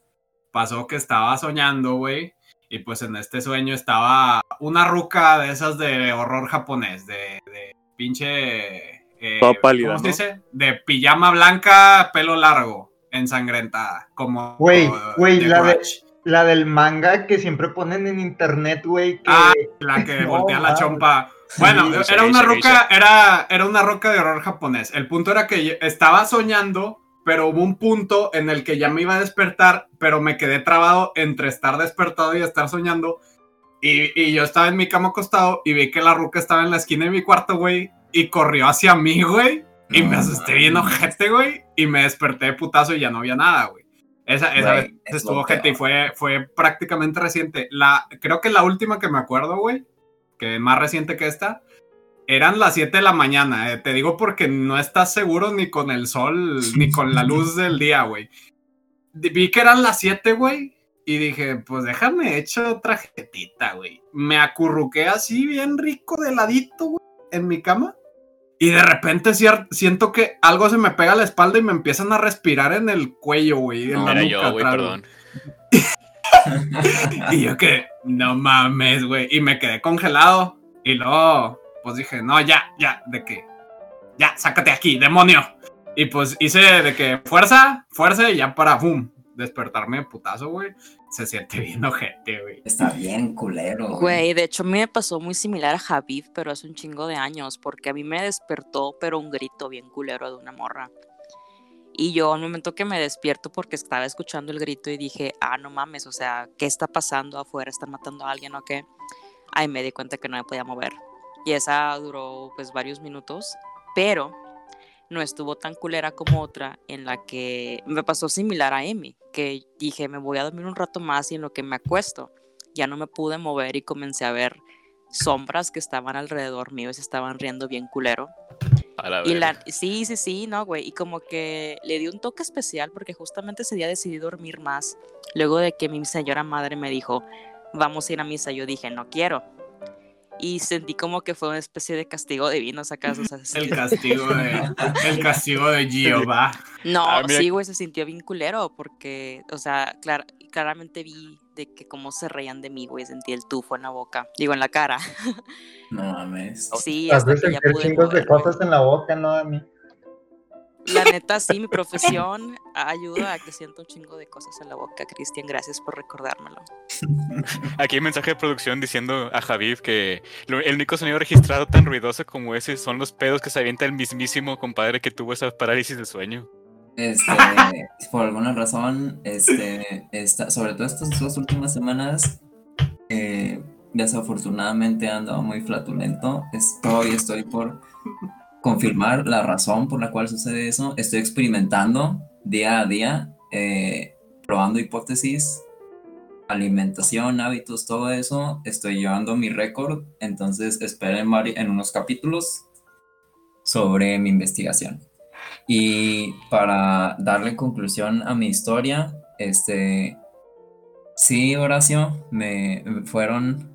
S2: pasó que estaba soñando, güey. Y pues en este sueño estaba una ruca de esas de horror japonés, de, de pinche... eh,
S3: pálida,
S2: ¿Cómo se
S3: ¿no?
S2: dice? De pijama blanca, pelo largo, ensangrentada, como...
S1: Güey, güey, la de-
S2: Grudge.
S1: La del manga que siempre ponen en internet, güey. Que...
S2: Ah, La que (laughs)
S1: No,
S2: voltea la chompa. Bueno,
S1: Sí,
S2: era
S6: sí,
S2: una
S6: sí,
S2: roca, era, era una roca de horror japonés. El punto era que estaba soñando, pero hubo un punto en el que ya me iba a despertar, pero me quedé trabado entre estar despertado y estar soñando. Y, y yo estaba en mi cama acostado y vi que la ruca estaba en la esquina de mi cuarto, güey, y corrió hacia mí, güey. Y
S4: No
S2: me asusté bien ojete, güey, y me desperté de putazo y ya no había nada, güey. Esa, esa
S4: Güey,
S2: vez
S4: es
S2: estuvo ojete y fue, fue prácticamente reciente. La, creo que la última que me acuerdo, güey, que más reciente que esta, eran las 7 de la mañana. eh, Te digo porque no estás seguro ni con el sol, ni (laughs) con la luz del día, güey. Vi que eran las 7, güey, y dije, pues déjame hecho otra jetita, güey. Me acurruqué así bien rico de ladito, güey, en mi cama. Y de repente siento que algo se me pega a la espalda y me empiezan a respirar en el cuello, güey. en
S4: No,
S2: la
S6: Era
S2: nuca
S6: yo, güey, perdón. (laughs)
S2: y yo que, no mames, güey. Y me quedé congelado. Y luego, pues dije, no, ya, ya, de que, ya, sácate aquí, demonio. Y pues hice de que fuerza, fuerza y ya para, boom, despertarme de putazo, güey. Se siente (laughs) bien ojete, güey.
S4: Está bien culero.
S5: Güey, de hecho a mí me pasó muy similar a Javid, pero hace un chingo de años, porque a mí me despertó, pero un grito bien culero de una morra. Y yo al momento que me despierto porque estaba escuchando el grito y dije, ah, no mames, o sea, ¿qué está pasando afuera? ¿Están matando a alguien o qué? Ahí me di cuenta que no me podía mover. Y esa duró pues varios minutos, pero no estuvo tan culera como otra en la que me pasó similar a Emi, que dije, me voy a dormir un rato más y en lo que me acuesto, ya no me pude mover y comencé a ver sombras que estaban alrededor mío y se estaban riendo bien culero.
S6: A la
S5: Y la, sí, sí, sí, no, güey. Y como que le di un toque especial porque justamente ese día decidí dormir más. Luego de que mi señora madre me dijo, vamos a ir a misa, yo dije, no quiero. Y sentí como que fue una especie de castigo divino, ¿sacas? O sea,
S2: El castigo de, (laughs) el castigo de Jehová.
S5: No,
S6: Ah,
S5: sí, güey, se sintió bien culero porque, o sea, clar- claramente vi de que cómo se reían de mí, güey, sentí el tufo en la boca, digo, en la cara.
S4: No mames.
S5: Sí,
S1: Has
S5: hasta que ya pude
S1: chingos de cosas en la boca, ¿no? A mí.
S5: La (laughs) neta, sí, mi profesión ayuda a que sienta un chingo de cosas en la boca, Cristian. Gracias por recordármelo. (laughs)
S6: Aquí hay mensaje de producción diciendo a Javid que lo- el único sonido registrado tan ruidoso como ese son los pedos que se avienta el mismísimo compadre que tuvo esa parálisis de sueño.
S4: Este, por alguna razón, este, esta, sobre todo estas dos últimas semanas, eh, desafortunadamente he andado muy flatulento. Estoy, estoy por confirmar la razón por la cual sucede eso. Estoy experimentando día a día, eh, probando hipótesis, alimentación, hábitos, todo eso. Estoy llevando mi récord, entonces esperen en unos capítulos sobre mi investigación. Y para darle conclusión a mi historia, este, sí, Horacio, me fueron,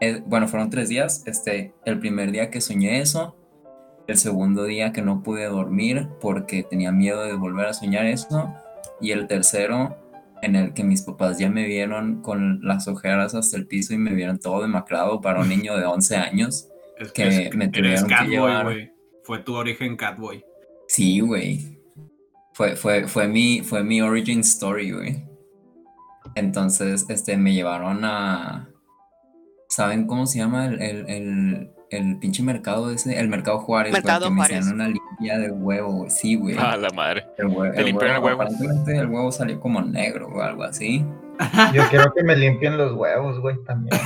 S4: eh, bueno, fueron tres días. Este, el primer día que soñé eso, el segundo día que no pude dormir porque tenía miedo de volver a soñar eso, y el tercero en el que mis papás ya me vieron con las ojeras hasta el piso y me vieron todo demacrado para un niño de 11 años. (laughs)
S2: Es
S4: Que
S2: es-
S4: me tuvieron que llevar.
S2: Fue tu origen Catboy.
S4: Sí, güey. Fue, fue, fue, mi, fue mi origin story, güey. Entonces, este, me llevaron a... ¿Saben cómo se llama el, el, el, el pinche mercado ese? El mercado Juárez, güey,
S5: Mercado
S4: que me
S5: Juárez.
S4: hicieron una limpia de huevo, güey. Sí, güey.
S6: A la madre.
S4: El hue-
S6: Te
S4: el
S6: limpiaron el huevo.
S4: Aparentemente el huevo salió como negro o algo así.
S1: Yo quiero que me limpien los huevos, güey, también.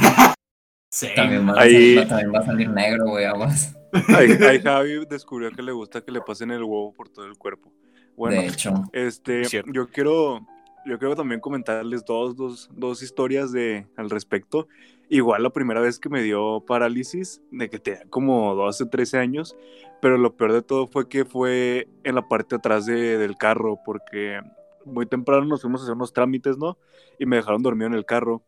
S2: Sí.
S4: También va, a
S3: Ahí-
S4: salir, también va a salir negro, güey, aguas.
S3: Ahí, (laughs) ahí Javi descubrió que le gusta que le pasen el huevo por todo el cuerpo. Bueno,
S4: de hecho.
S3: Este,
S6: Cierto.
S3: yo quiero, yo quiero también comentarles dos, dos, dos historias de, al respecto. Igual la primera vez que me dio parálisis, de que tenía como 12, 13 años, pero lo peor de todo fue que fue en la parte de atrás de- del carro, porque muy temprano nos fuimos a hacer unos trámites, ¿no? Y me dejaron dormido en el carro.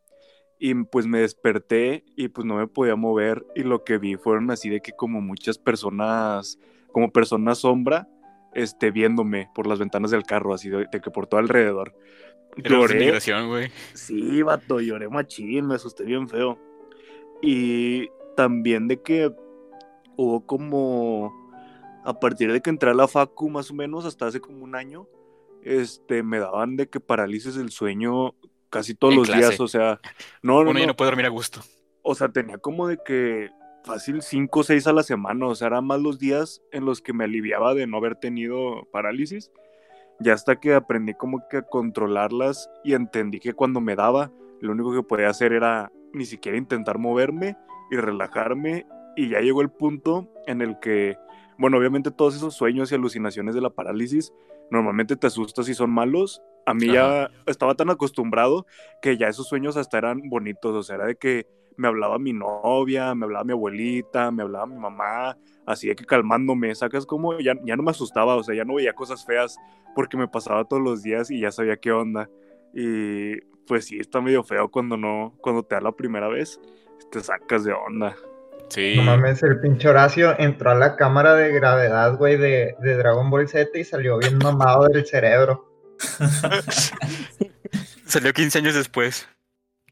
S3: Y pues me desperté y pues no me podía mover y lo que vi fueron así de que como muchas personas, como personas sombra, este, viéndome por las ventanas del carro, así de, de que por todo alrededor. Lloré.
S6: güey.
S3: Sí, vato, lloré machín, me asusté bien feo. Y también de que hubo como, a partir de que entré a la facu más o menos, hasta hace como un año, este, me daban de que parálisis del sueño casi todos
S6: En
S3: los
S6: clase.
S3: días, o sea, no, no,
S6: Uno ya
S3: no,
S6: no puede dormir a gusto.
S3: o sea, tenía como de que fácil 5 o 6 a la semana, o sea, eran más los días en los que me aliviaba de no haber tenido parálisis. Ya hasta que aprendí como que a controlarlas y entendí que cuando me daba, lo único que podía hacer era ni siquiera intentar moverme y relajarme. Y ya llegó el punto en el que, bueno, obviamente todos esos sueños y alucinaciones de la parálisis, normalmente te asustas y son malos. A mí ya estaba tan acostumbrado que ya esos sueños hasta eran bonitos, o sea, era de que me hablaba mi novia, me hablaba mi abuelita, me hablaba mi mamá, así de que calmándome, sacas como ya, ya no me asustaba, o sea, ya no veía cosas feas porque me pasaba todos los días y ya sabía qué onda. Y pues sí, está medio feo cuando no, cuando te da la primera vez, te sacas de onda.
S6: Sí.
S1: No mames, el pinche Horacio entró a la cámara de gravedad, güey, de, de Dragon Ball Z y salió bien mamado del cerebro. (laughs)
S6: Salió 15 años después.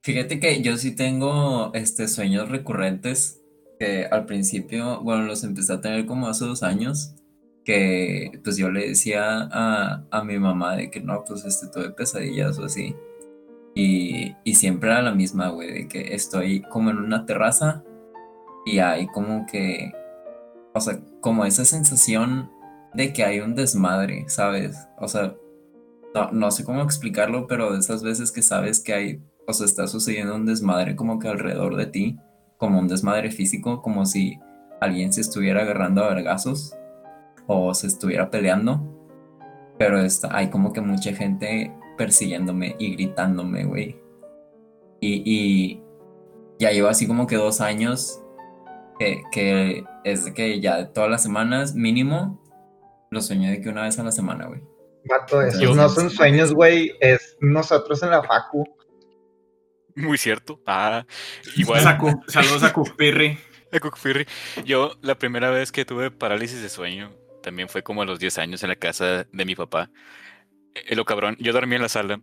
S4: Fíjate que yo sí tengo este, sueños recurrentes que al principio, bueno, los empecé a tener como hace dos años, que pues yo le decía a, a mi mamá de que no, pues este, tuve pesadillas o así. Y, y siempre era la misma, güey, de que estoy como en una terraza y hay como que, o sea, como esa sensación de que hay un desmadre, ¿sabes? O sea, no, no sé cómo explicarlo, pero de esas veces que sabes que hay, o sea, está sucediendo un desmadre como que alrededor de ti, como un desmadre físico, como si alguien se estuviera agarrando a vergazos o se estuviera peleando, pero está, hay como que mucha gente persiguiéndome y gritándome, güey. Y, y ya llevo así como que dos años que, que es de que ya todas las semanas mínimo lo sueño de que una vez a la semana, güey.
S1: Vato, esos no son sueños, güey, es nosotros en la facu.
S6: Muy cierto. Ah, igual.
S2: Sacu- Saludos a Cupirri. (laughs)
S6: a. Yo la primera vez que tuve parálisis de sueño también fue como a los 10 años en la casa de mi papá. Eh, lo cabrón, yo dormía en la sala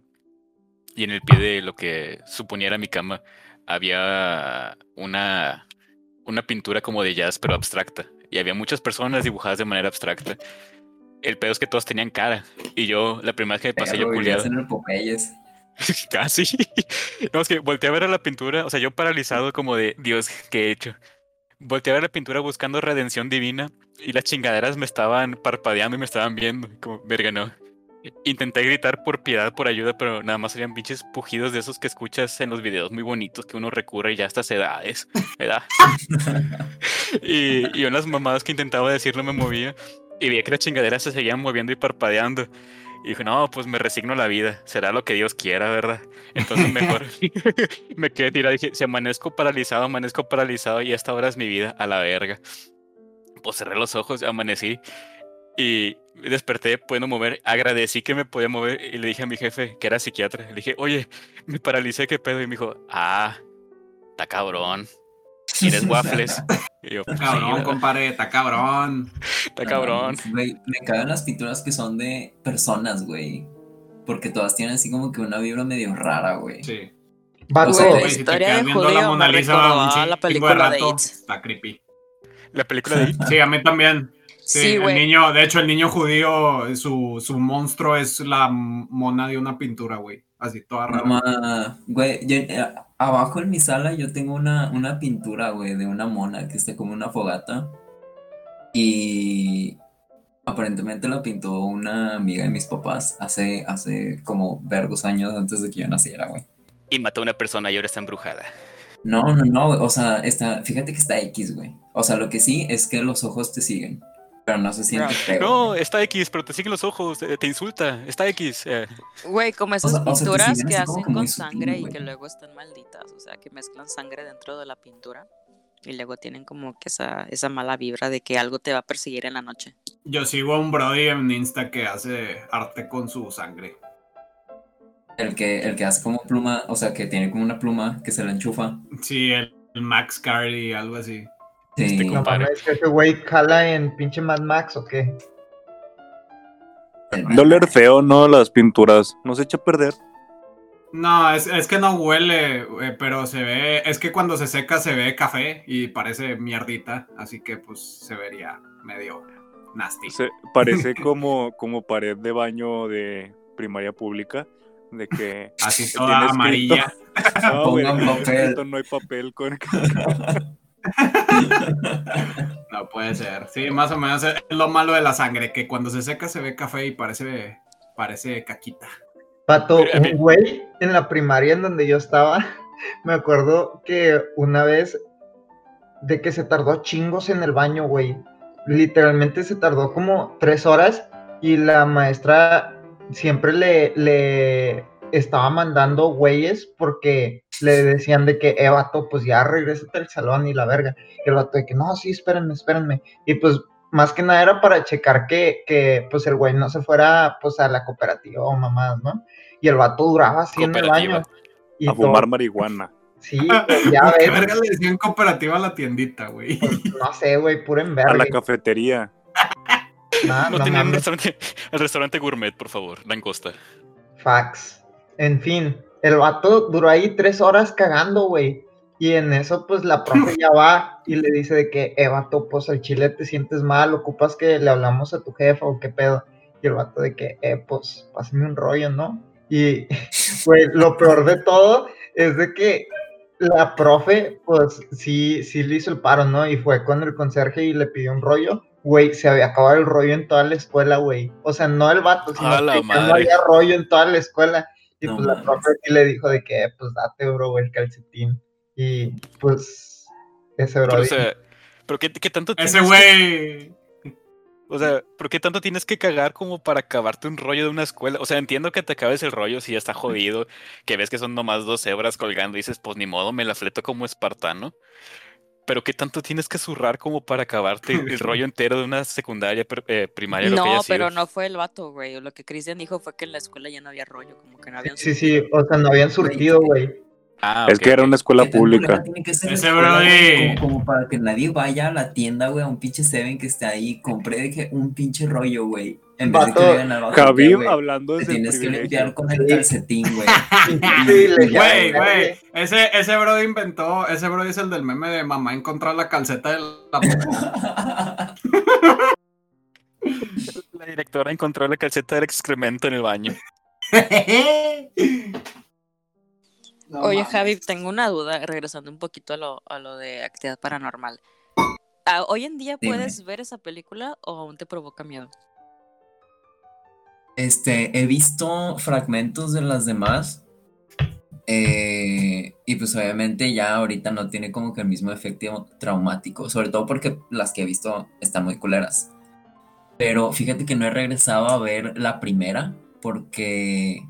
S6: y en el pie de lo que suponía era mi cama había una, una pintura como de jazz pero abstracta y había muchas personas dibujadas de manera abstracta. El pedo es que todos tenían cara y yo la primera vez que me pasé yo
S4: Perro, vivías
S6: culiado. (laughs) Casi. No, es que volteé a ver a la pintura, o sea, yo paralizado como de Dios, ¿qué he hecho? Volteé a ver la pintura buscando redención divina y las chingaderas me estaban parpadeando y me estaban viendo. Como, verga, no. Intenté gritar por piedad, por ayuda, pero nada más serían pinches pujidos de esos que escuchas en los videos muy bonitos que uno recurre ya a estas edades, ¿verdad? (laughs) y, y unas mamadas que intentaba decir no me movía y veía que las chingaderas se seguían moviendo y parpadeando. Y dije, no, pues me resigno a la vida, será lo que Dios quiera, ¿verdad? Entonces mejor (laughs) (laughs) me quedé tirado. Dije, si amanezco paralizado, amanezco paralizado y esta hora es mi vida, a la verga. Pues cerré los ojos, amanecí y desperté pudiendo mover. Agradecí que me podía mover y le dije a mi jefe, que era psiquiatra, le dije, oye, me paralicé, ¿qué pedo? Y me dijo, ah, está cabrón. ¿Quieres (laughs) waffles? Y yo, "Pues sí,
S2: Cabrón,
S6: ¿verdad?
S2: compadre, está cabrón.
S6: está cabrón.
S4: No, güey, me cagan las pinturas que son de personas, güey. Porque todas tienen así como que una vibra medio rara, güey.
S2: Sí.
S1: Vato,
S4: O sea,
S5: la
S2: si te
S5: historia de
S2: la Mona
S5: me
S2: Lisa
S5: recordó a la
S2: de
S5: película de
S2: rato,
S5: It.
S2: Está creepy.
S6: La película de It.
S2: Sí, a mí también. Sí,
S5: Sí,
S2: el
S5: güey.
S2: niño, de hecho, el niño judío, su, su monstruo es la mona de una pintura, güey. Así, toda rara.
S4: Mamá, güey, yo- eh, abajo en mi sala yo tengo una, una pintura, güey, de una mona que está como una fogata. Y aparentemente la pintó una amiga de mis papás hace, hace como vergos años antes de que yo naciera, güey.
S6: Y mató a una persona y ahora está embrujada.
S4: No, no, no, güey, o sea, está, fíjate que está X, güey. O sea, lo que sí es que los ojos te siguen, pero no se siente feo.
S6: No, está X, pero te siguen los ojos, te, te insulta. Está X. eh.
S5: Güey, como esas
S4: o sea,
S5: pinturas que hacen con
S4: sutil,
S5: sangre y que luego están malditas, o sea, que mezclan sangre dentro de la pintura y luego tienen como que esa, esa mala vibra de que algo te va a perseguir en la noche.
S2: Yo sigo a un Brody en Insta que hace arte con su sangre.
S4: El que, el que hace como pluma, o sea, que tiene como una pluma que se la enchufa.
S2: Sí, el, el Max Cardi, algo así.
S4: Sí,
S6: Este
S1: no
S6: compadre.
S1: mames, que ese güey cala en pinche Mad Max o qué.
S4: el-
S3: Doler feo, ¿no? Las pinturas. No se echa a perder.
S2: No, es, es que no huele, eh, pero se ve, es que cuando se seca se ve café y parece mierdita, así que pues se vería medio nasty.
S3: Se- parece (laughs) como, como pared de baño de primaria pública. De que.
S2: Así toda
S3: escrito-
S2: amarilla. (laughs)
S3: No, güey, no no hay papel con. (laughs) (laughs)
S2: No puede ser. Sí, más o menos es lo malo de la sangre, que cuando se seca se ve café y parece, parece caquita.
S1: Pato, un güey en la primaria en donde yo estaba, (laughs) me acuerdo que una vez de que se tardó chingos en el baño, güey. Literalmente se tardó como tres horas y la maestra siempre le, le estaba mandando güeyes porque le decían de que, eh, vato, pues ya regrésate al salón y la verga. Y el vato de que, no, sí, espérenme, espérenme. Y pues más que nada era para checar que, que pues el güey no se fuera pues a la cooperativa o mamadas, ¿no? Y el vato duraba así en el baño. Y
S3: A
S1: todo-
S3: fumar marihuana.
S1: Sí, (laughs) ya
S2: ¿Qué
S1: ves,
S2: verga le decían cooperativa a la tiendita, güey?
S1: pues, no sé, güey, pura
S3: A la
S1: enverga.
S3: cafetería.
S1: Nah,
S6: No
S1: no
S6: tenían un
S1: mames,
S6: restaurante, el restaurante gourmet, por favor, langosta.
S1: fax. En fin, el vato duró ahí tres horas cagando, güey. Y en eso, pues la profe ya va y le dice de que, eh, vato, pues al chile te sientes mal, ocupas que le hablamos a tu jefa o qué pedo. Y el vato de que, eh, pues pásame un rollo, ¿no? Y, (laughs) güey, lo peor de todo es de que la profe, pues sí, sí le hizo el paro, ¿no? Y fue con el conserje y le pidió un rollo. Güey, se había acabado el rollo en toda la escuela, güey. O sea, no el vato, sino que no había rollo en toda la escuela. Y
S4: No
S1: pues la profe sí le dijo de que, pues date, bro, el calcetín. Y pues ese bro.
S6: Pero, o sea, ¿pero qué, qué tanto
S2: Ese güey.
S6: que- o sea, ¿por qué tanto tienes que cagar como para acabarte un rollo de una escuela? O sea, entiendo que te acabes el rollo si ya está jodido, que ves que son nomás dos hebras colgando y dices, pues ni modo, me la fleto como espartano. Pero ¿qué tanto tienes que zurrar como para acabarte el rollo entero de una secundaria, eh, primaria, lo que
S5: No, pero no fue el vato, güey. Lo que Cristian dijo fue que en la escuela ya no había rollo, como que no habían
S1: Sí, sí, o sea, no habían surtido, güey.
S6: Ah,
S3: Es que era una escuela
S4: ¿Qué tan
S3: pública.
S4: culera tiene que ser la
S2: Ese
S4: escuela, güey?
S2: brody.
S4: Como, como para que nadie vaya a la tienda, güey, a un pinche Seven que esté ahí, compré de que un pinche rollo, güey. En vez de que al vato
S3: hablando
S4: te
S3: desde el
S4: tienes que limpiar con el calcetín, güey. (laughs)
S2: Güey,
S1: "Ay,
S2: güey. Ese, ese bro inventó. Ese bro es el del meme de mamá encontrar la calceta de la. (laughs)
S6: La directora encontró la calceta del excremento en el baño.
S2: No
S5: Oye,
S2: mames.
S5: Javi, tengo una duda, regresando un poquito a lo, a lo de actividad paranormal. Ah, ¿Hoy en día
S4: Dime.
S5: puedes ver esa película o aún te provoca miedo?
S4: Este, he visto fragmentos de las demás. eh, y pues obviamente ya ahorita no tiene como que el mismo efecto traumático. Sobre todo porque las que he visto están muy culeras. Pero fíjate que no he regresado a ver la primera. Porque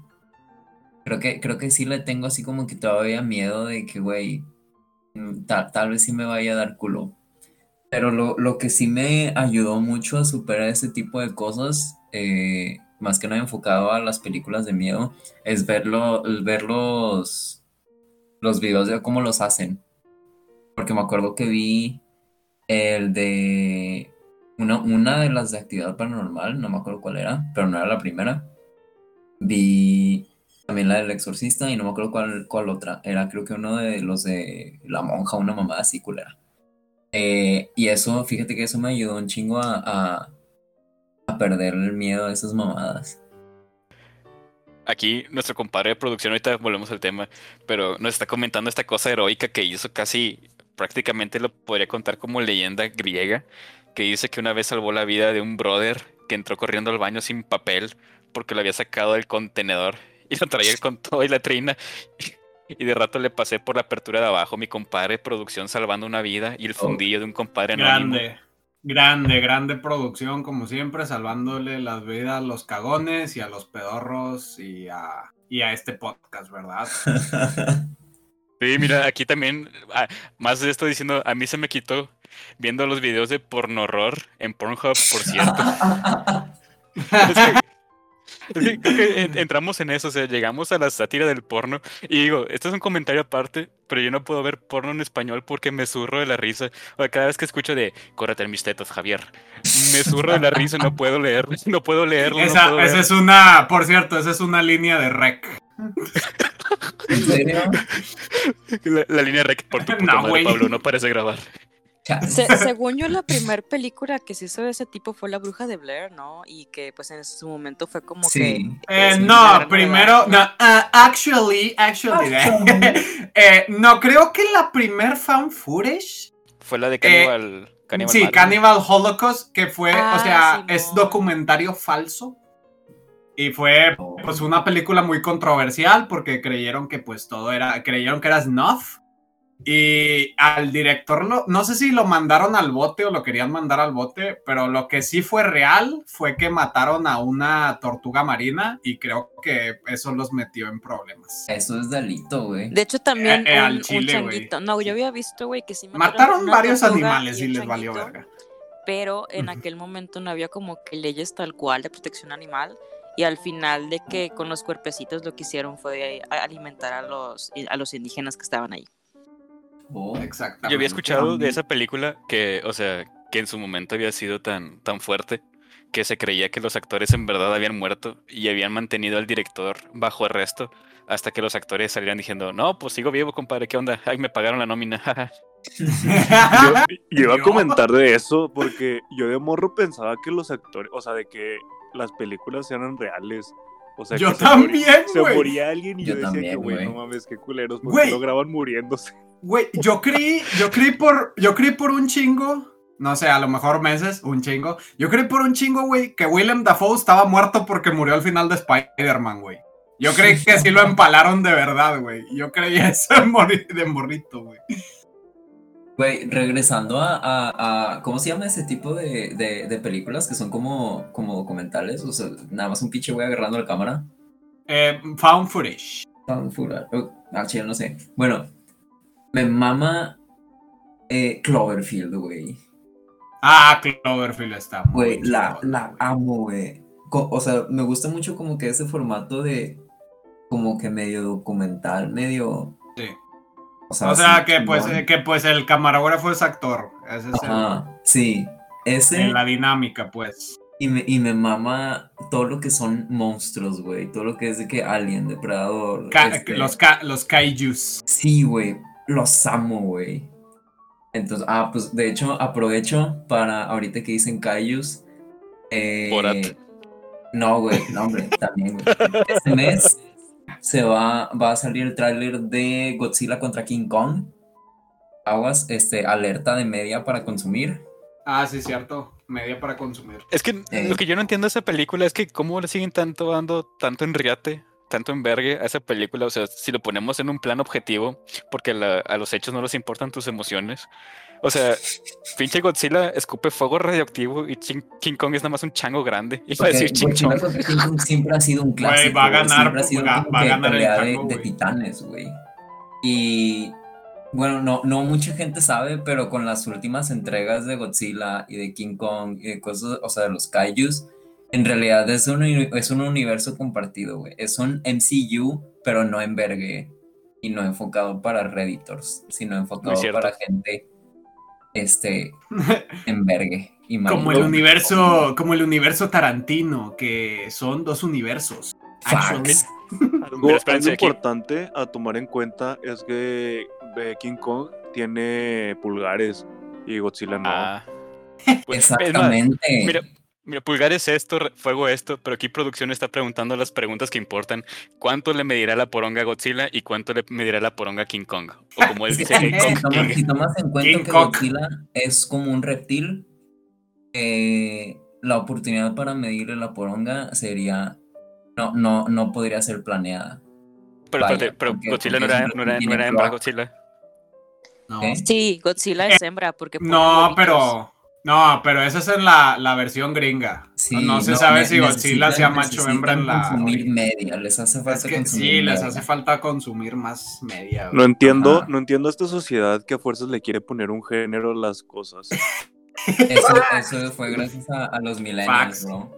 S4: creo que, creo que sí le tengo así como que todavía miedo de que, güey, mm, tal, tal vez sí me vaya a dar culo. Pero lo, lo que sí me ayudó mucho a superar ese tipo de cosas, eh, más que nada enfocado a las películas de miedo, es verlo, ver los, los videos de cómo los hacen. Porque me acuerdo que vi el de una, una de las de actividad paranormal, no me acuerdo cuál era, pero no era la primera. Vi también la del exorcista y no me acuerdo cuál, cuál otra. Era creo que uno de los de la monja, una mamá así culera. Eh, y eso, fíjate que eso me ayudó un chingo a, a, a perder el miedo a esas mamadas.
S6: Aquí nuestro compadre de producción, ahorita volvemos al tema, pero nos está comentando esta cosa heroica que hizo casi prácticamente lo podría contar como leyenda griega, que dice que una vez salvó la vida de un brother que entró corriendo al baño sin papel porque lo había sacado del contenedor y lo traía con todo y la trina. Y de rato le pasé por la apertura de abajo, mi compadre de producción salvando una vida y el fundillo de un compadre anónimo.
S2: Grande, grande, grande producción, como siempre, salvándole las vidas a los cagones y a los pedorros y a, y a este podcast, ¿verdad? (laughs)
S6: Sí, mira, aquí también, ah, más de esto diciendo, a mí se me quitó viendo los videos de porno horror en Pornhub, por cierto. (laughs) (laughs) (laughs) creo que en- entramos en eso, o sea, llegamos a la sátira del porno y digo, esto es un comentario aparte, pero yo no puedo ver porno en español porque me zurro de la risa. O sea, cada vez que escucho de, córrete en mis tetas, Javier, me zurro de la risa, no puedo leer, no puedo leerlo, no
S2: esa,
S6: puedo
S2: esa es una, por cierto, esa es una línea de rec.
S4: ¿En serio? (laughs)
S6: La, la línea rec por tu (laughs) puta
S2: No,
S6: madre. Pablo, no parece grabar.
S5: Se- (laughs) según yo, la primera película que se hizo de ese tipo fue La Bruja de Blair, ¿no? Y que pues en su momento fue como
S4: Sí.
S5: que...
S2: Eh, no, primero, no, uh, actually, actually, (laughs) eh, no, creo que la primer fan footage,
S6: Fue la de Cannibal. Cannibal
S2: Eh, sí,
S6: Madness.
S2: Cannibal Holocaust, que fue, o
S5: Ah,
S2: sea, es documentario falso. Y fue, pues, una película muy controversial porque creyeron que, pues, todo era, creyeron que era snuff. Y al director, lo- no sé si lo mandaron al bote o lo querían mandar al bote, pero lo que sí fue real fue que mataron a una tortuga marina y creo que eso los metió en problemas.
S4: Eso es delito, güey.
S5: De hecho, también
S2: Eh, eh, al
S5: un, un
S2: chile, güey.
S5: changuito. No, yo había visto, güey, que sí
S2: Mataron
S5: una
S2: varios animales y
S5: un
S2: les valió verga.
S5: Pero en aquel momento no había como que leyes tal cual de protección animal. Y al final de que con los cuerpecitos lo que hicieron fue alimentar a los, a los indígenas que estaban ahí.
S4: Oh,
S2: Exactamente.
S6: Yo había escuchado de esa película que, o sea, que en su momento había sido tan, tan fuerte que se creía que los actores en verdad habían muerto y habían mantenido al director bajo arresto hasta que los actores salieran diciendo, no, pues sigo vivo, compadre, ¿qué onda? Ay, me pagaron la nómina. (laughs)
S3: Yo, yo iba a (laughs) comentar de eso porque yo de morro pensaba que los actores, o sea, de que las películas eran reales. O sea,
S2: Yo
S3: que se
S2: también,
S3: moría- Se
S2: güey.
S3: moría alguien y
S4: Yo
S3: yo, decía que,
S4: también,
S3: güey,
S4: güey.
S3: no mames, qué culeros, porque
S2: Güey.
S3: lo graban muriéndose.
S2: Güey, yo creí, yo creí por, yo creí por un chingo, no sé, a lo mejor meses, un chingo. Yo creí por un chingo, güey, que Willem Dafoe estaba muerto porque murió al final de Spider-Man, güey. Yo creí que sí lo empalaron de verdad, güey. Yo creía eso de, morrito, güey.
S4: Güey, regresando a, a- a- ¿Cómo se llama ese tipo de, de- de películas que son como, como documentales? O sea, nada más un pinche güey agarrando la cámara.
S2: Eh, found footage.
S4: Oh, ah, chile, no sé. Bueno, me mama eh, Cloverfield, güey.
S2: Ah, Cloverfield está muy
S4: Güey, la, la amo, güey. O sea, me gusta mucho como que ese formato de. Como que medio documental, medio.
S2: Sí.
S4: O sea,
S2: O sea,
S4: así
S2: que pues, que pues el camarógrafo es actor. Ese es el-
S4: Ajá, sí. Ese.
S2: en la dinámica, pues.
S4: Y me, y me mama todo lo que son monstruos, güey. Todo lo que es de que Alien, Depredador. Este,
S2: los, ka- los kaijus.
S4: Sí, güey. Los amo, güey. Entonces, ah, pues de hecho, aprovecho para ahorita que dicen Kaijus. Eh,
S6: Borat.
S4: No, güey, no, hombre, también, güey. Este mes se va, va a salir el tráiler de Godzilla contra King Kong. Aguas, este, alerta de media para consumir.
S2: Ah, sí, cierto. Media para consumir.
S6: Es que
S4: Eh.
S6: lo que yo no entiendo de esa película es que cómo le siguen tanto dando tanto en riate, tanto en vergue a esa película. O sea, si lo ponemos en un plan objetivo, porque la- a los hechos no les importan tus emociones. O sea, pinche Godzilla escupe fuego radioactivo y Chin- King Kong es nada más un chango grande. Iba a decir.
S4: Godzilla contra King Kong siempre ha sido un clásico.
S2: va a ganar,
S4: ha sido
S2: va- va a ganar el
S4: de,
S2: chango,
S4: de
S2: güey.
S4: titanes, güey. Y bueno, no, no mucha gente sabe, pero con las últimas entregas de Godzilla y de King Kong y de cosas, o sea, de los kaijus, en realidad es un, es un universo compartido, güey. Es un MCU, pero no en vergue y no enfocado para redditors, sino enfocado para gente este (laughs) en vergue. Y
S2: Como el universo, como el universo Tarantino, que son dos universos.
S4: Facts. (laughs)
S3: Algo, importante a tomar en cuenta es que eh, King Kong tiene pulgares y Godzilla no.
S6: Ah. (laughs) Pues, más,
S4: Exactamente.
S6: Mira, mira, pulgar es esto, fuego esto, pero aquí producción está preguntando las preguntas que importan. ¿Cuánto le medirá la poronga a Godzilla y cuánto le medirá la poronga a King Kong? O como él
S4: Es que
S6: dice,
S4: si, (laughs)
S6: King
S4: si
S6: Kong
S4: tomas,
S6: King.
S4: si tomas en cuenta
S2: King
S4: que
S2: Kong.
S4: Godzilla es como un reptil, eh, la oportunidad para medirle la poronga sería. No, no, no podría ser planeada.
S6: Pero,
S4: Vaya,
S6: pero
S4: porque-
S6: Godzilla no era, no era, no hembra. Godzilla.
S2: No,
S4: ¿Eh?
S5: Sí, Godzilla es hembra porque
S2: no pero. No, pero esa es en la, la versión gringa.
S4: Sí,
S2: no se sabe si Godzilla sea macho o hembra en la.
S4: consumir media, les hace falta
S2: Es que
S4: consumir
S2: sí, les hace falta consumir más media.
S3: No entiendo,
S4: Ajá.
S3: no entiendo a esta sociedad que a fuerzas le quiere poner un género a las cosas.
S4: Eso, eso fue gracias a, a los millennials, bro.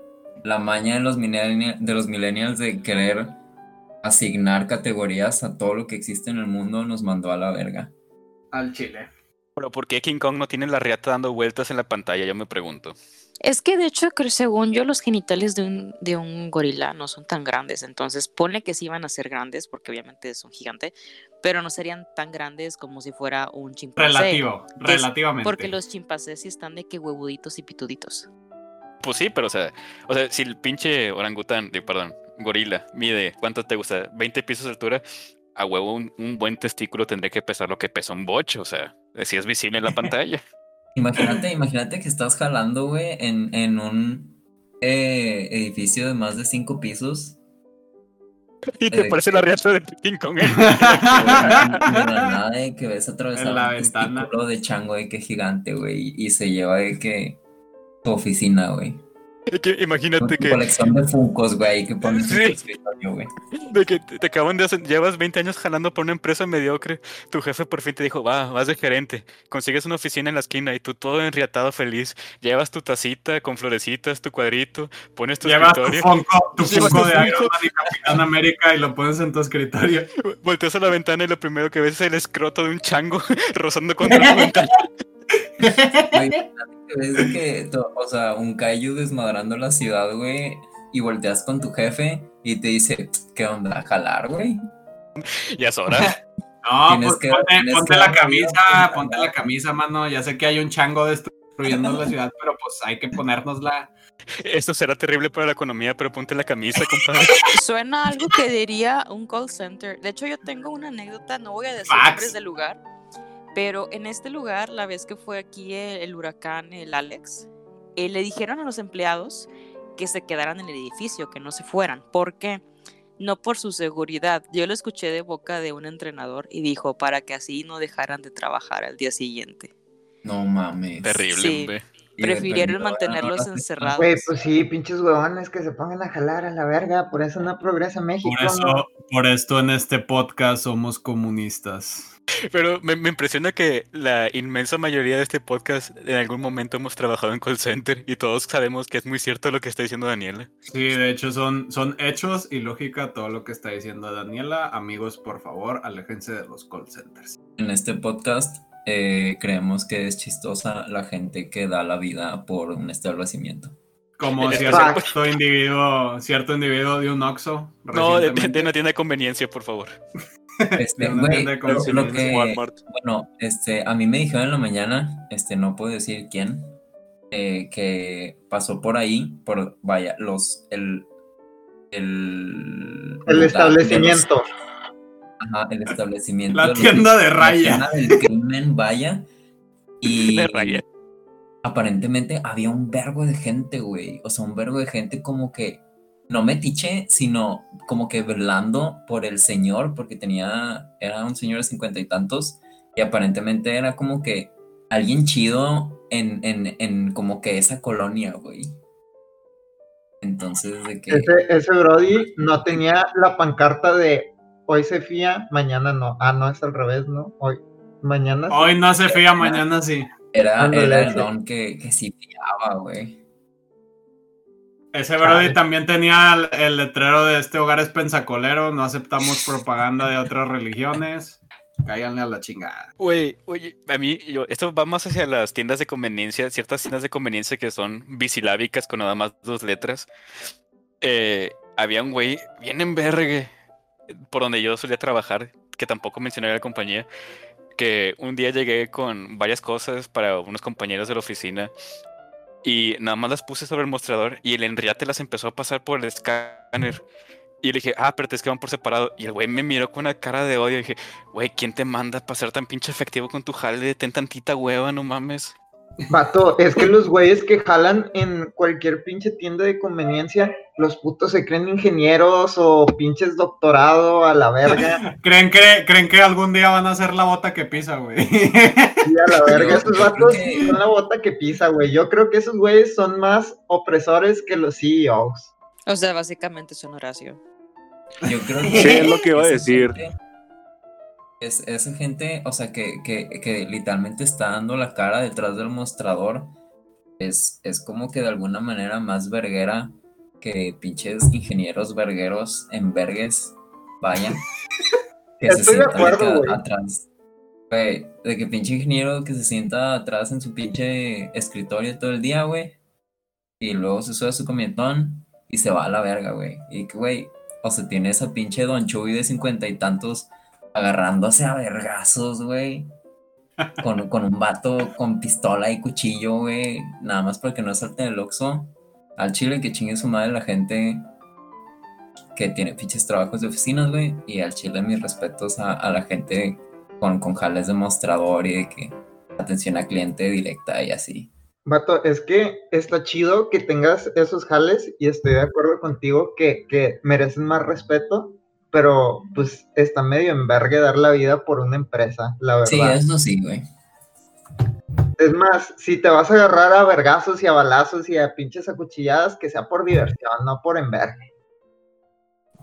S4: La maña de los, millennials, de los millennials de querer asignar categorías a todo lo que existe en el mundo nos mandó a la verga.
S2: Al chile.
S6: Pero ¿por qué King Kong no tiene la riata dando vueltas en la pantalla? Yo me pregunto.
S5: Es que de hecho, creo- según yo, los genitales de un, de un gorila no son tan grandes. Entonces, ponle que sí van a ser grandes, porque obviamente es un gigante, pero no serían tan grandes como si fuera un chimpancé.
S2: Relativo, relativamente.
S5: Porque los chimpancés sí están de que huevuditos y pituditos.
S6: Pues sí, pero o sea, o sea, si el pinche orangután, perdón, gorila, mide, ¿cuánto te gusta? 20 pisos de altura, a huevo un, un buen testículo tendría que pesar lo que pesa un bocho, o sea, si es visible en la (laughs) pantalla.
S4: Imagínate, imagínate que estás jalando, güey, en, en un eh, edificio de más de cinco pisos. (laughs)
S6: y te
S4: Eh,
S6: parece la riata de
S4: y (laughs) de la nada de que ves atravesar
S2: la
S4: un
S2: ventana.
S4: testículo de chango de que gigante, güey, y se lleva de que tu oficina, güey.
S6: Que imagínate
S4: Tu
S6: que,
S4: colección de funcos, güey, que pones en tu escritorio, güey.
S6: de que te te acaban de hacer, llevas 20 años jalando por una empresa mediocre, tu jefe por fin te dijo, va, vas de gerente, consigues una oficina en la esquina y tú todo enriatado feliz, llevas tu tacita con florecitas, tu cuadrito, pones tu
S2: Llevas tu
S6: escritorio,
S2: Funko, tu Funko
S6: tu
S2: de
S6: Funko.
S2: Iron Man y Capitán América y lo pones en tu escritorio.
S6: volteas a la ventana y lo primero que ves es el escroto de un chango (laughs) rozando contra la (laughs) ventana. (laughs)
S4: Güey, (laughs) que, o sea, un kaiju desmadrando la ciudad, güey, y volteas con tu jefe y te dice, ¿qué onda? ¿A jalar, güey?
S6: Ya es hora. (laughs)
S2: No, pues
S4: que-
S2: ponte,
S4: tienes
S2: ponte
S4: que
S2: la
S4: vida
S2: camisa, ponte la camisa, mano. Ya sé que hay un chango destruyendo la ciudad, pero pues hay que ponérnosla.
S6: Esto será terrible para la economía, pero ponte la camisa, compadre.
S5: Suena algo que diría un call center. De hecho, yo tengo una anécdota, no voy a decir
S2: Fax.
S5: nombres del lugar, pero en este lugar, la vez que fue aquí el, el huracán, el Alex, eh, le dijeron a los empleados que se quedaran en el edificio, que no se fueran. ¿Por qué? No por su seguridad. Yo lo escuché de boca de un entrenador y dijo para que así no dejaran de trabajar al día siguiente.
S4: No mames.
S6: Terrible,
S5: Sí. Prefirieron mantenerlos
S4: no,
S5: encerrados.
S1: Güey, pues sí, pinches huevones que se pongan a jalar a la verga, por eso no progresa México.
S2: Por
S1: ¿no?
S2: eso, por esto en este podcast somos comunistas.
S6: Pero me, me impresiona que la inmensa mayoría de este podcast en algún momento hemos trabajado en call center y todos sabemos que es muy cierto lo que está diciendo Daniela.
S2: Sí, de hecho son, son hechos y lógica todo lo que está diciendo Daniela. Amigos, por favor, aléjense de los call centers.
S4: En este podcast eh, creemos que es chistosa la gente que da la vida por un establecimiento.
S2: Como
S6: Es
S2: cierto individuo, cierto individuo de un Oxxo.
S6: No, de, de- una tienda de conveniencia, por favor.
S4: Este, güey, lo- lo que-. Bueno, este, a mí me dijeron en la mañana, este, no puedo decir quién, eh, que pasó por ahí, por, vaya, los, el, el,
S1: El establecimiento.
S4: los- ajá, el establecimiento.
S2: La
S4: los-
S2: tienda de
S4: la
S2: raya.
S4: tienda del crimen, vaya, y (laughs)
S6: De raya.
S4: aparentemente había un vergo de gente, güey, o sea, un vergo de gente como que, no metiche, sino como que velando por el señor, porque tenía, era un señor de cincuenta y tantos, y aparentemente era como que alguien chido en, en, en como que esa colonia, güey. Entonces, de que...
S1: Ese, ese Brody no tenía la pancarta de hoy se fía, mañana no. Ah, no, es al revés, ¿no? Hoy, mañana. sí.
S2: Hoy no se fía, mañana sí.
S4: Era, era el don que, que sí pillaba, güey.
S2: Ese Brody también tenía el, el letrero de este hogar es pensacolero, no aceptamos propaganda de otras religiones. Cáiganle a la chingada.
S6: Güey, oye, a mí, yo, esto va más hacia las tiendas de conveniencia, ciertas tiendas de conveniencia que son bisilábicas con nada más dos letras. Eh, había un güey bien en vergue por donde yo solía trabajar, que tampoco mencioné la compañía, que un día llegué con varias cosas para unos compañeros de la oficina y nada más las puse sobre el mostrador y el Enriate las empezó a pasar por el escáner. Y le dije, ah, pero es que van por separado. Y el güey me miró con una cara de odio. Y dije, güey, ¿quién te manda para ser tan pinche efectivo con tu jale? Ten tantita hueva, no mames.
S1: Vato, es que los güeyes que jalan en cualquier pinche tienda de conveniencia, los putos se creen ingenieros o pinches doctorado a la verga. (laughs)
S2: ¿Creen que, ¿Creen que algún día van a ser la bota que pisa, güey?
S1: Y a la verga, esos vatos son la bota que pisa, güey. Yo creo que esos güeyes son más opresores que los CEOs.
S5: O sea, básicamente son Horacio.
S4: Yo creo que...
S3: Sí, es lo que iba a decir.
S4: Es, esa gente, o sea, que, que, que literalmente está dando la cara detrás del mostrador, es, es como que de alguna manera más verguera que pinches ingenieros vergueros en vergues, vayan. (laughs) Que se
S1: Estoy
S4: sientan de
S1: acuerdo, güey.
S4: atrás. Güey, de que pinche ingeniero que se sienta atrás en su pinche escritorio todo el día, güey. Y luego se sube a su comietón y se va a la verga, güey. Y que, güey, o sea, tiene esa pinche Don Chuy de cincuenta y tantos agarrándose a vergazos, güey. Con, con un vato con pistola y cuchillo, güey. Nada más porque no salte del Oxxo. Al chile que chingue su madre la gente que tiene pinches trabajos de oficinas, güey. Y al chile mis respetos a, a la gente con, con jales de mostrador y de que atención a cliente directa y así.
S1: Vato, es que está chido que tengas esos jales y estoy de acuerdo contigo que, que merecen más respeto, pero pues está medio en vergue dar la vida por una empresa, la verdad.
S4: Sí, eso sí, güey.
S1: Es más, si te vas a agarrar a vergazos y a balazos y a pinches acuchilladas, que sea por diversión, no por envergue.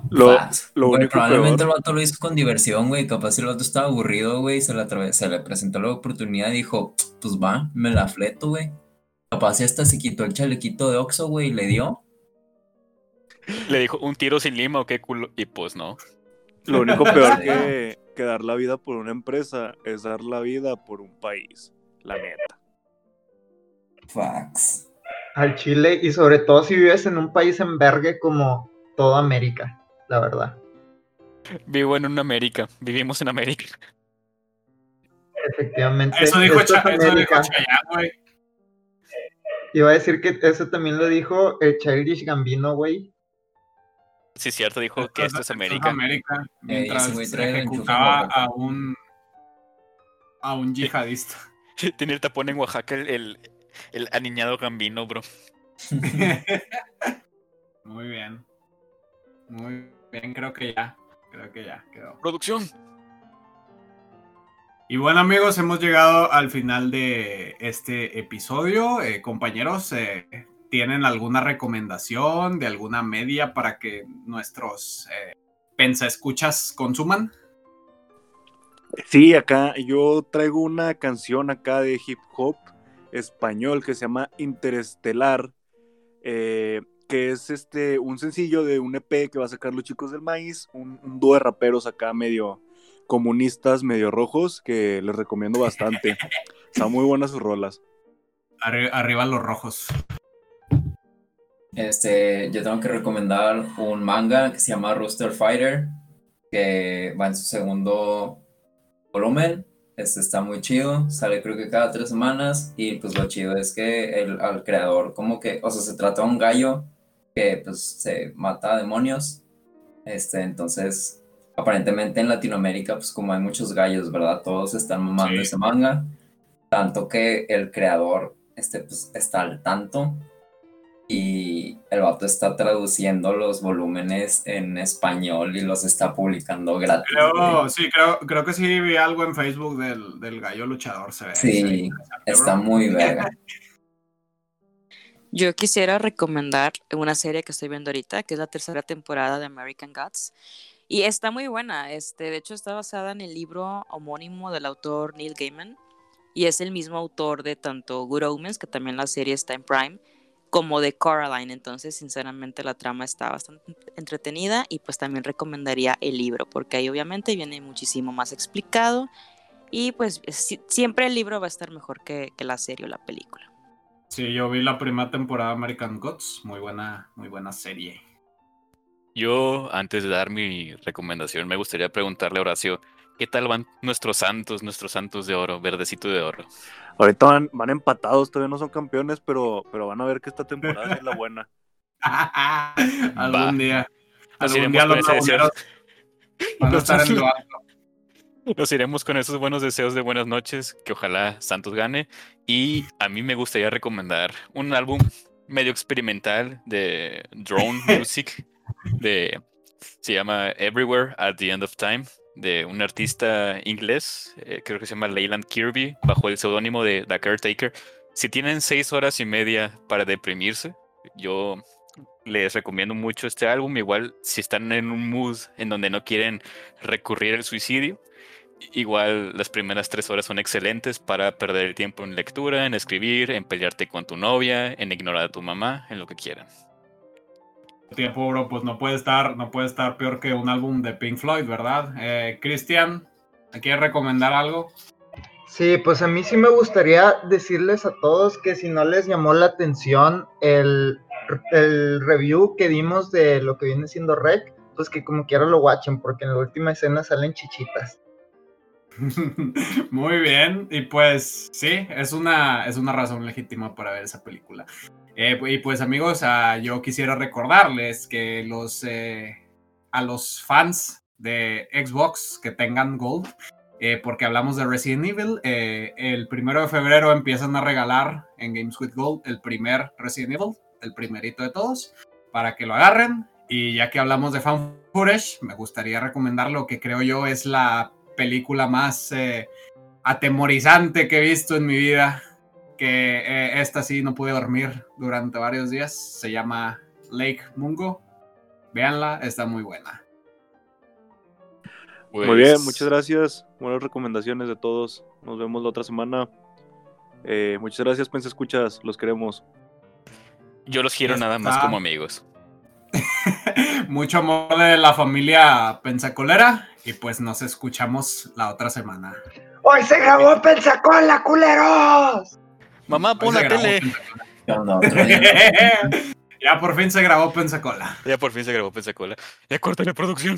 S3: Lo, lo
S4: Güey,
S3: único
S4: probablemente
S3: peor,
S4: el vato lo hizo con diversión, güey. Capaz el vato estaba aburrido, güey. Se, se le presentó la oportunidad y dijo, pues va, me la fleto, güey. Capaz y hasta se quitó el chalequito de Oxxo, güey, y le dio.
S6: Le dijo, un tiro sin lima o qué culo. Y pues no.
S3: lo único peor (laughs) que, que dar la vida por una empresa es dar la vida por un país, la neta.
S4: Fax.
S1: al Chile y sobre todo si vives en un país en vergue como toda América, la verdad.
S6: Vivo en una América. Vivimos en América.
S1: Efectivamente.
S2: Eso dijo,
S1: esto es
S2: eso dijo. Chayanne, güey.
S1: Iba a decir que eso también lo dijo el Childish Gambino, güey.
S6: Sí, cierto, dijo que esto es América.
S2: América. Mientras
S4: trae el enchufe
S2: ejecutaba a un a un yihadista. (laughs)
S6: Tiene el tapón en Oaxaca el, el, el aniñado gambino, bro. (laughs)
S2: Muy bien. Muy bien, creo que ya. Creo que ya quedó.
S6: Producción.
S2: Y bueno amigos, hemos llegado al final de este episodio. Eh, compañeros, eh, ¿tienen alguna recomendación de alguna media para que nuestros eh, pensaescuchas consuman?
S3: Sí, acá yo traigo una canción acá de hip hop español que se llama Interestelar, eh, que es este un sencillo de un EP que va a sacar los chicos del maíz, un, un dúo de raperos acá medio comunistas, medio rojos, que les recomiendo bastante. (laughs) Están muy buenas sus rolas.
S2: Arri- arriba los rojos.
S4: Este, yo tengo que recomendar un manga que se llama Rooster Fighter, que va en su segundo volumen. Este está muy chido, sale creo que cada tres semanas y pues lo chido es que el, al creador como que, o sea, se trata de un gallo que pues se mata a demonios. Este, entonces, aparentemente en Latinoamérica pues como hay muchos gallos, ¿verdad? Todos están mamando
S2: Sí.
S4: ese manga, tanto que el creador este, pues, está al tanto y el vato está traduciendo los volúmenes en español y los está publicando gratis.
S2: Creo, sí, creo, creo que sí vi algo en Facebook del, del gallo luchador. Se ve,
S4: Sí,
S2: se ve interesante,
S4: Está muy verga. (laughs)
S5: Yo quisiera recomendar una serie que estoy viendo ahorita, que es la tercera temporada de American Gods. Y está muy buena. Este, de hecho, está basada en el libro homónimo del autor Neil Gaiman. Y es el mismo autor de tanto Good Omens, que también la serie está en Prime, como de Coraline. Entonces, sinceramente, la trama está bastante entretenida. Y pues también recomendaría el libro, porque ahí obviamente viene muchísimo más explicado. Y pues si- siempre el libro va a estar mejor que, que la serie o la película.
S2: Sí, yo vi la primera temporada de American Gods. Muy buena, muy buena serie.
S6: Yo, antes de dar mi recomendación, me gustaría preguntarle a Horacio, ¿qué tal van nuestros santos, nuestros santos de oro, verdecito de oro?
S3: Ahorita van, van empatados, todavía no son campeones, pero, pero van a ver que esta temporada es la buena. (laughs)
S2: algún día.
S6: Nos
S2: Algún
S6: iremos
S2: día
S6: con
S2: los laguneros van a
S6: Los-
S2: estar en lo (laughs) alto.
S6: Nos iremos con esos buenos deseos de buenas noches, que ojalá Santos gane. Y a mí me gustaría recomendar un álbum medio experimental de drone (laughs) music, de, se llama Everywhere at the End of Time, de un artista inglés, eh, creo que se llama Leyland Kirby, bajo el seudónimo de The Caretaker. Si tienen seis horas y media para deprimirse, yo les recomiendo mucho este álbum. Igual, si están en un mood en donde no quieren recurrir al suicidio, igual las primeras tres horas son excelentes para perder el tiempo en lectura, en escribir, en pelearte con tu novia, en ignorar a tu mamá, en lo que quieran.
S2: Tiempo, bro, pues no puede estar, no puede estar peor que un álbum de Pink Floyd, ¿verdad? Eh, Cristian, ¿me quieres recomendar algo?
S1: Sí, pues a mí sí me gustaría decirles a todos que si no les llamó la atención el, el review que dimos de lo que viene siendo Rec, pues que como quiera lo watchen, porque en la última escena salen chichitas. (laughs)
S2: Muy bien, y pues sí, es una, es una razón legítima para ver esa película. Eh, y pues amigos, ah, yo quisiera recordarles que los, eh, a los fans de Xbox que tengan Gold, eh, porque hablamos de Resident Evil, el primero de febrero empiezan a regalar en Games with Gold el primer Resident Evil, el primerito de todos, para que lo agarren. Y ya que hablamos de fan footage, me gustaría recomendar lo que creo yo es la película más atemorizante que he visto en mi vida. Que eh, esta sí no pude dormir durante varios días. Se llama Lake Mungo. Véanla, está muy buena.
S3: Muy bien,
S6: Pues,
S3: muchas gracias. Buenas recomendaciones de todos. Nos vemos la otra semana. Eh, muchas gracias, Pense Escuchas. Los queremos.
S6: Yo los quiero nada más como amigos. (laughs)
S2: Mucho amor de la familia Pensacolera. Y pues nos escuchamos la otra semana.
S1: ¡Hoy se grabó Pensacola, culeros!
S6: Mamá, pon la tele. (laughs)
S2: Ya por fin se grabó Pensacola.
S6: Ya por fin se grabó Pensacola. Ya corta la producción.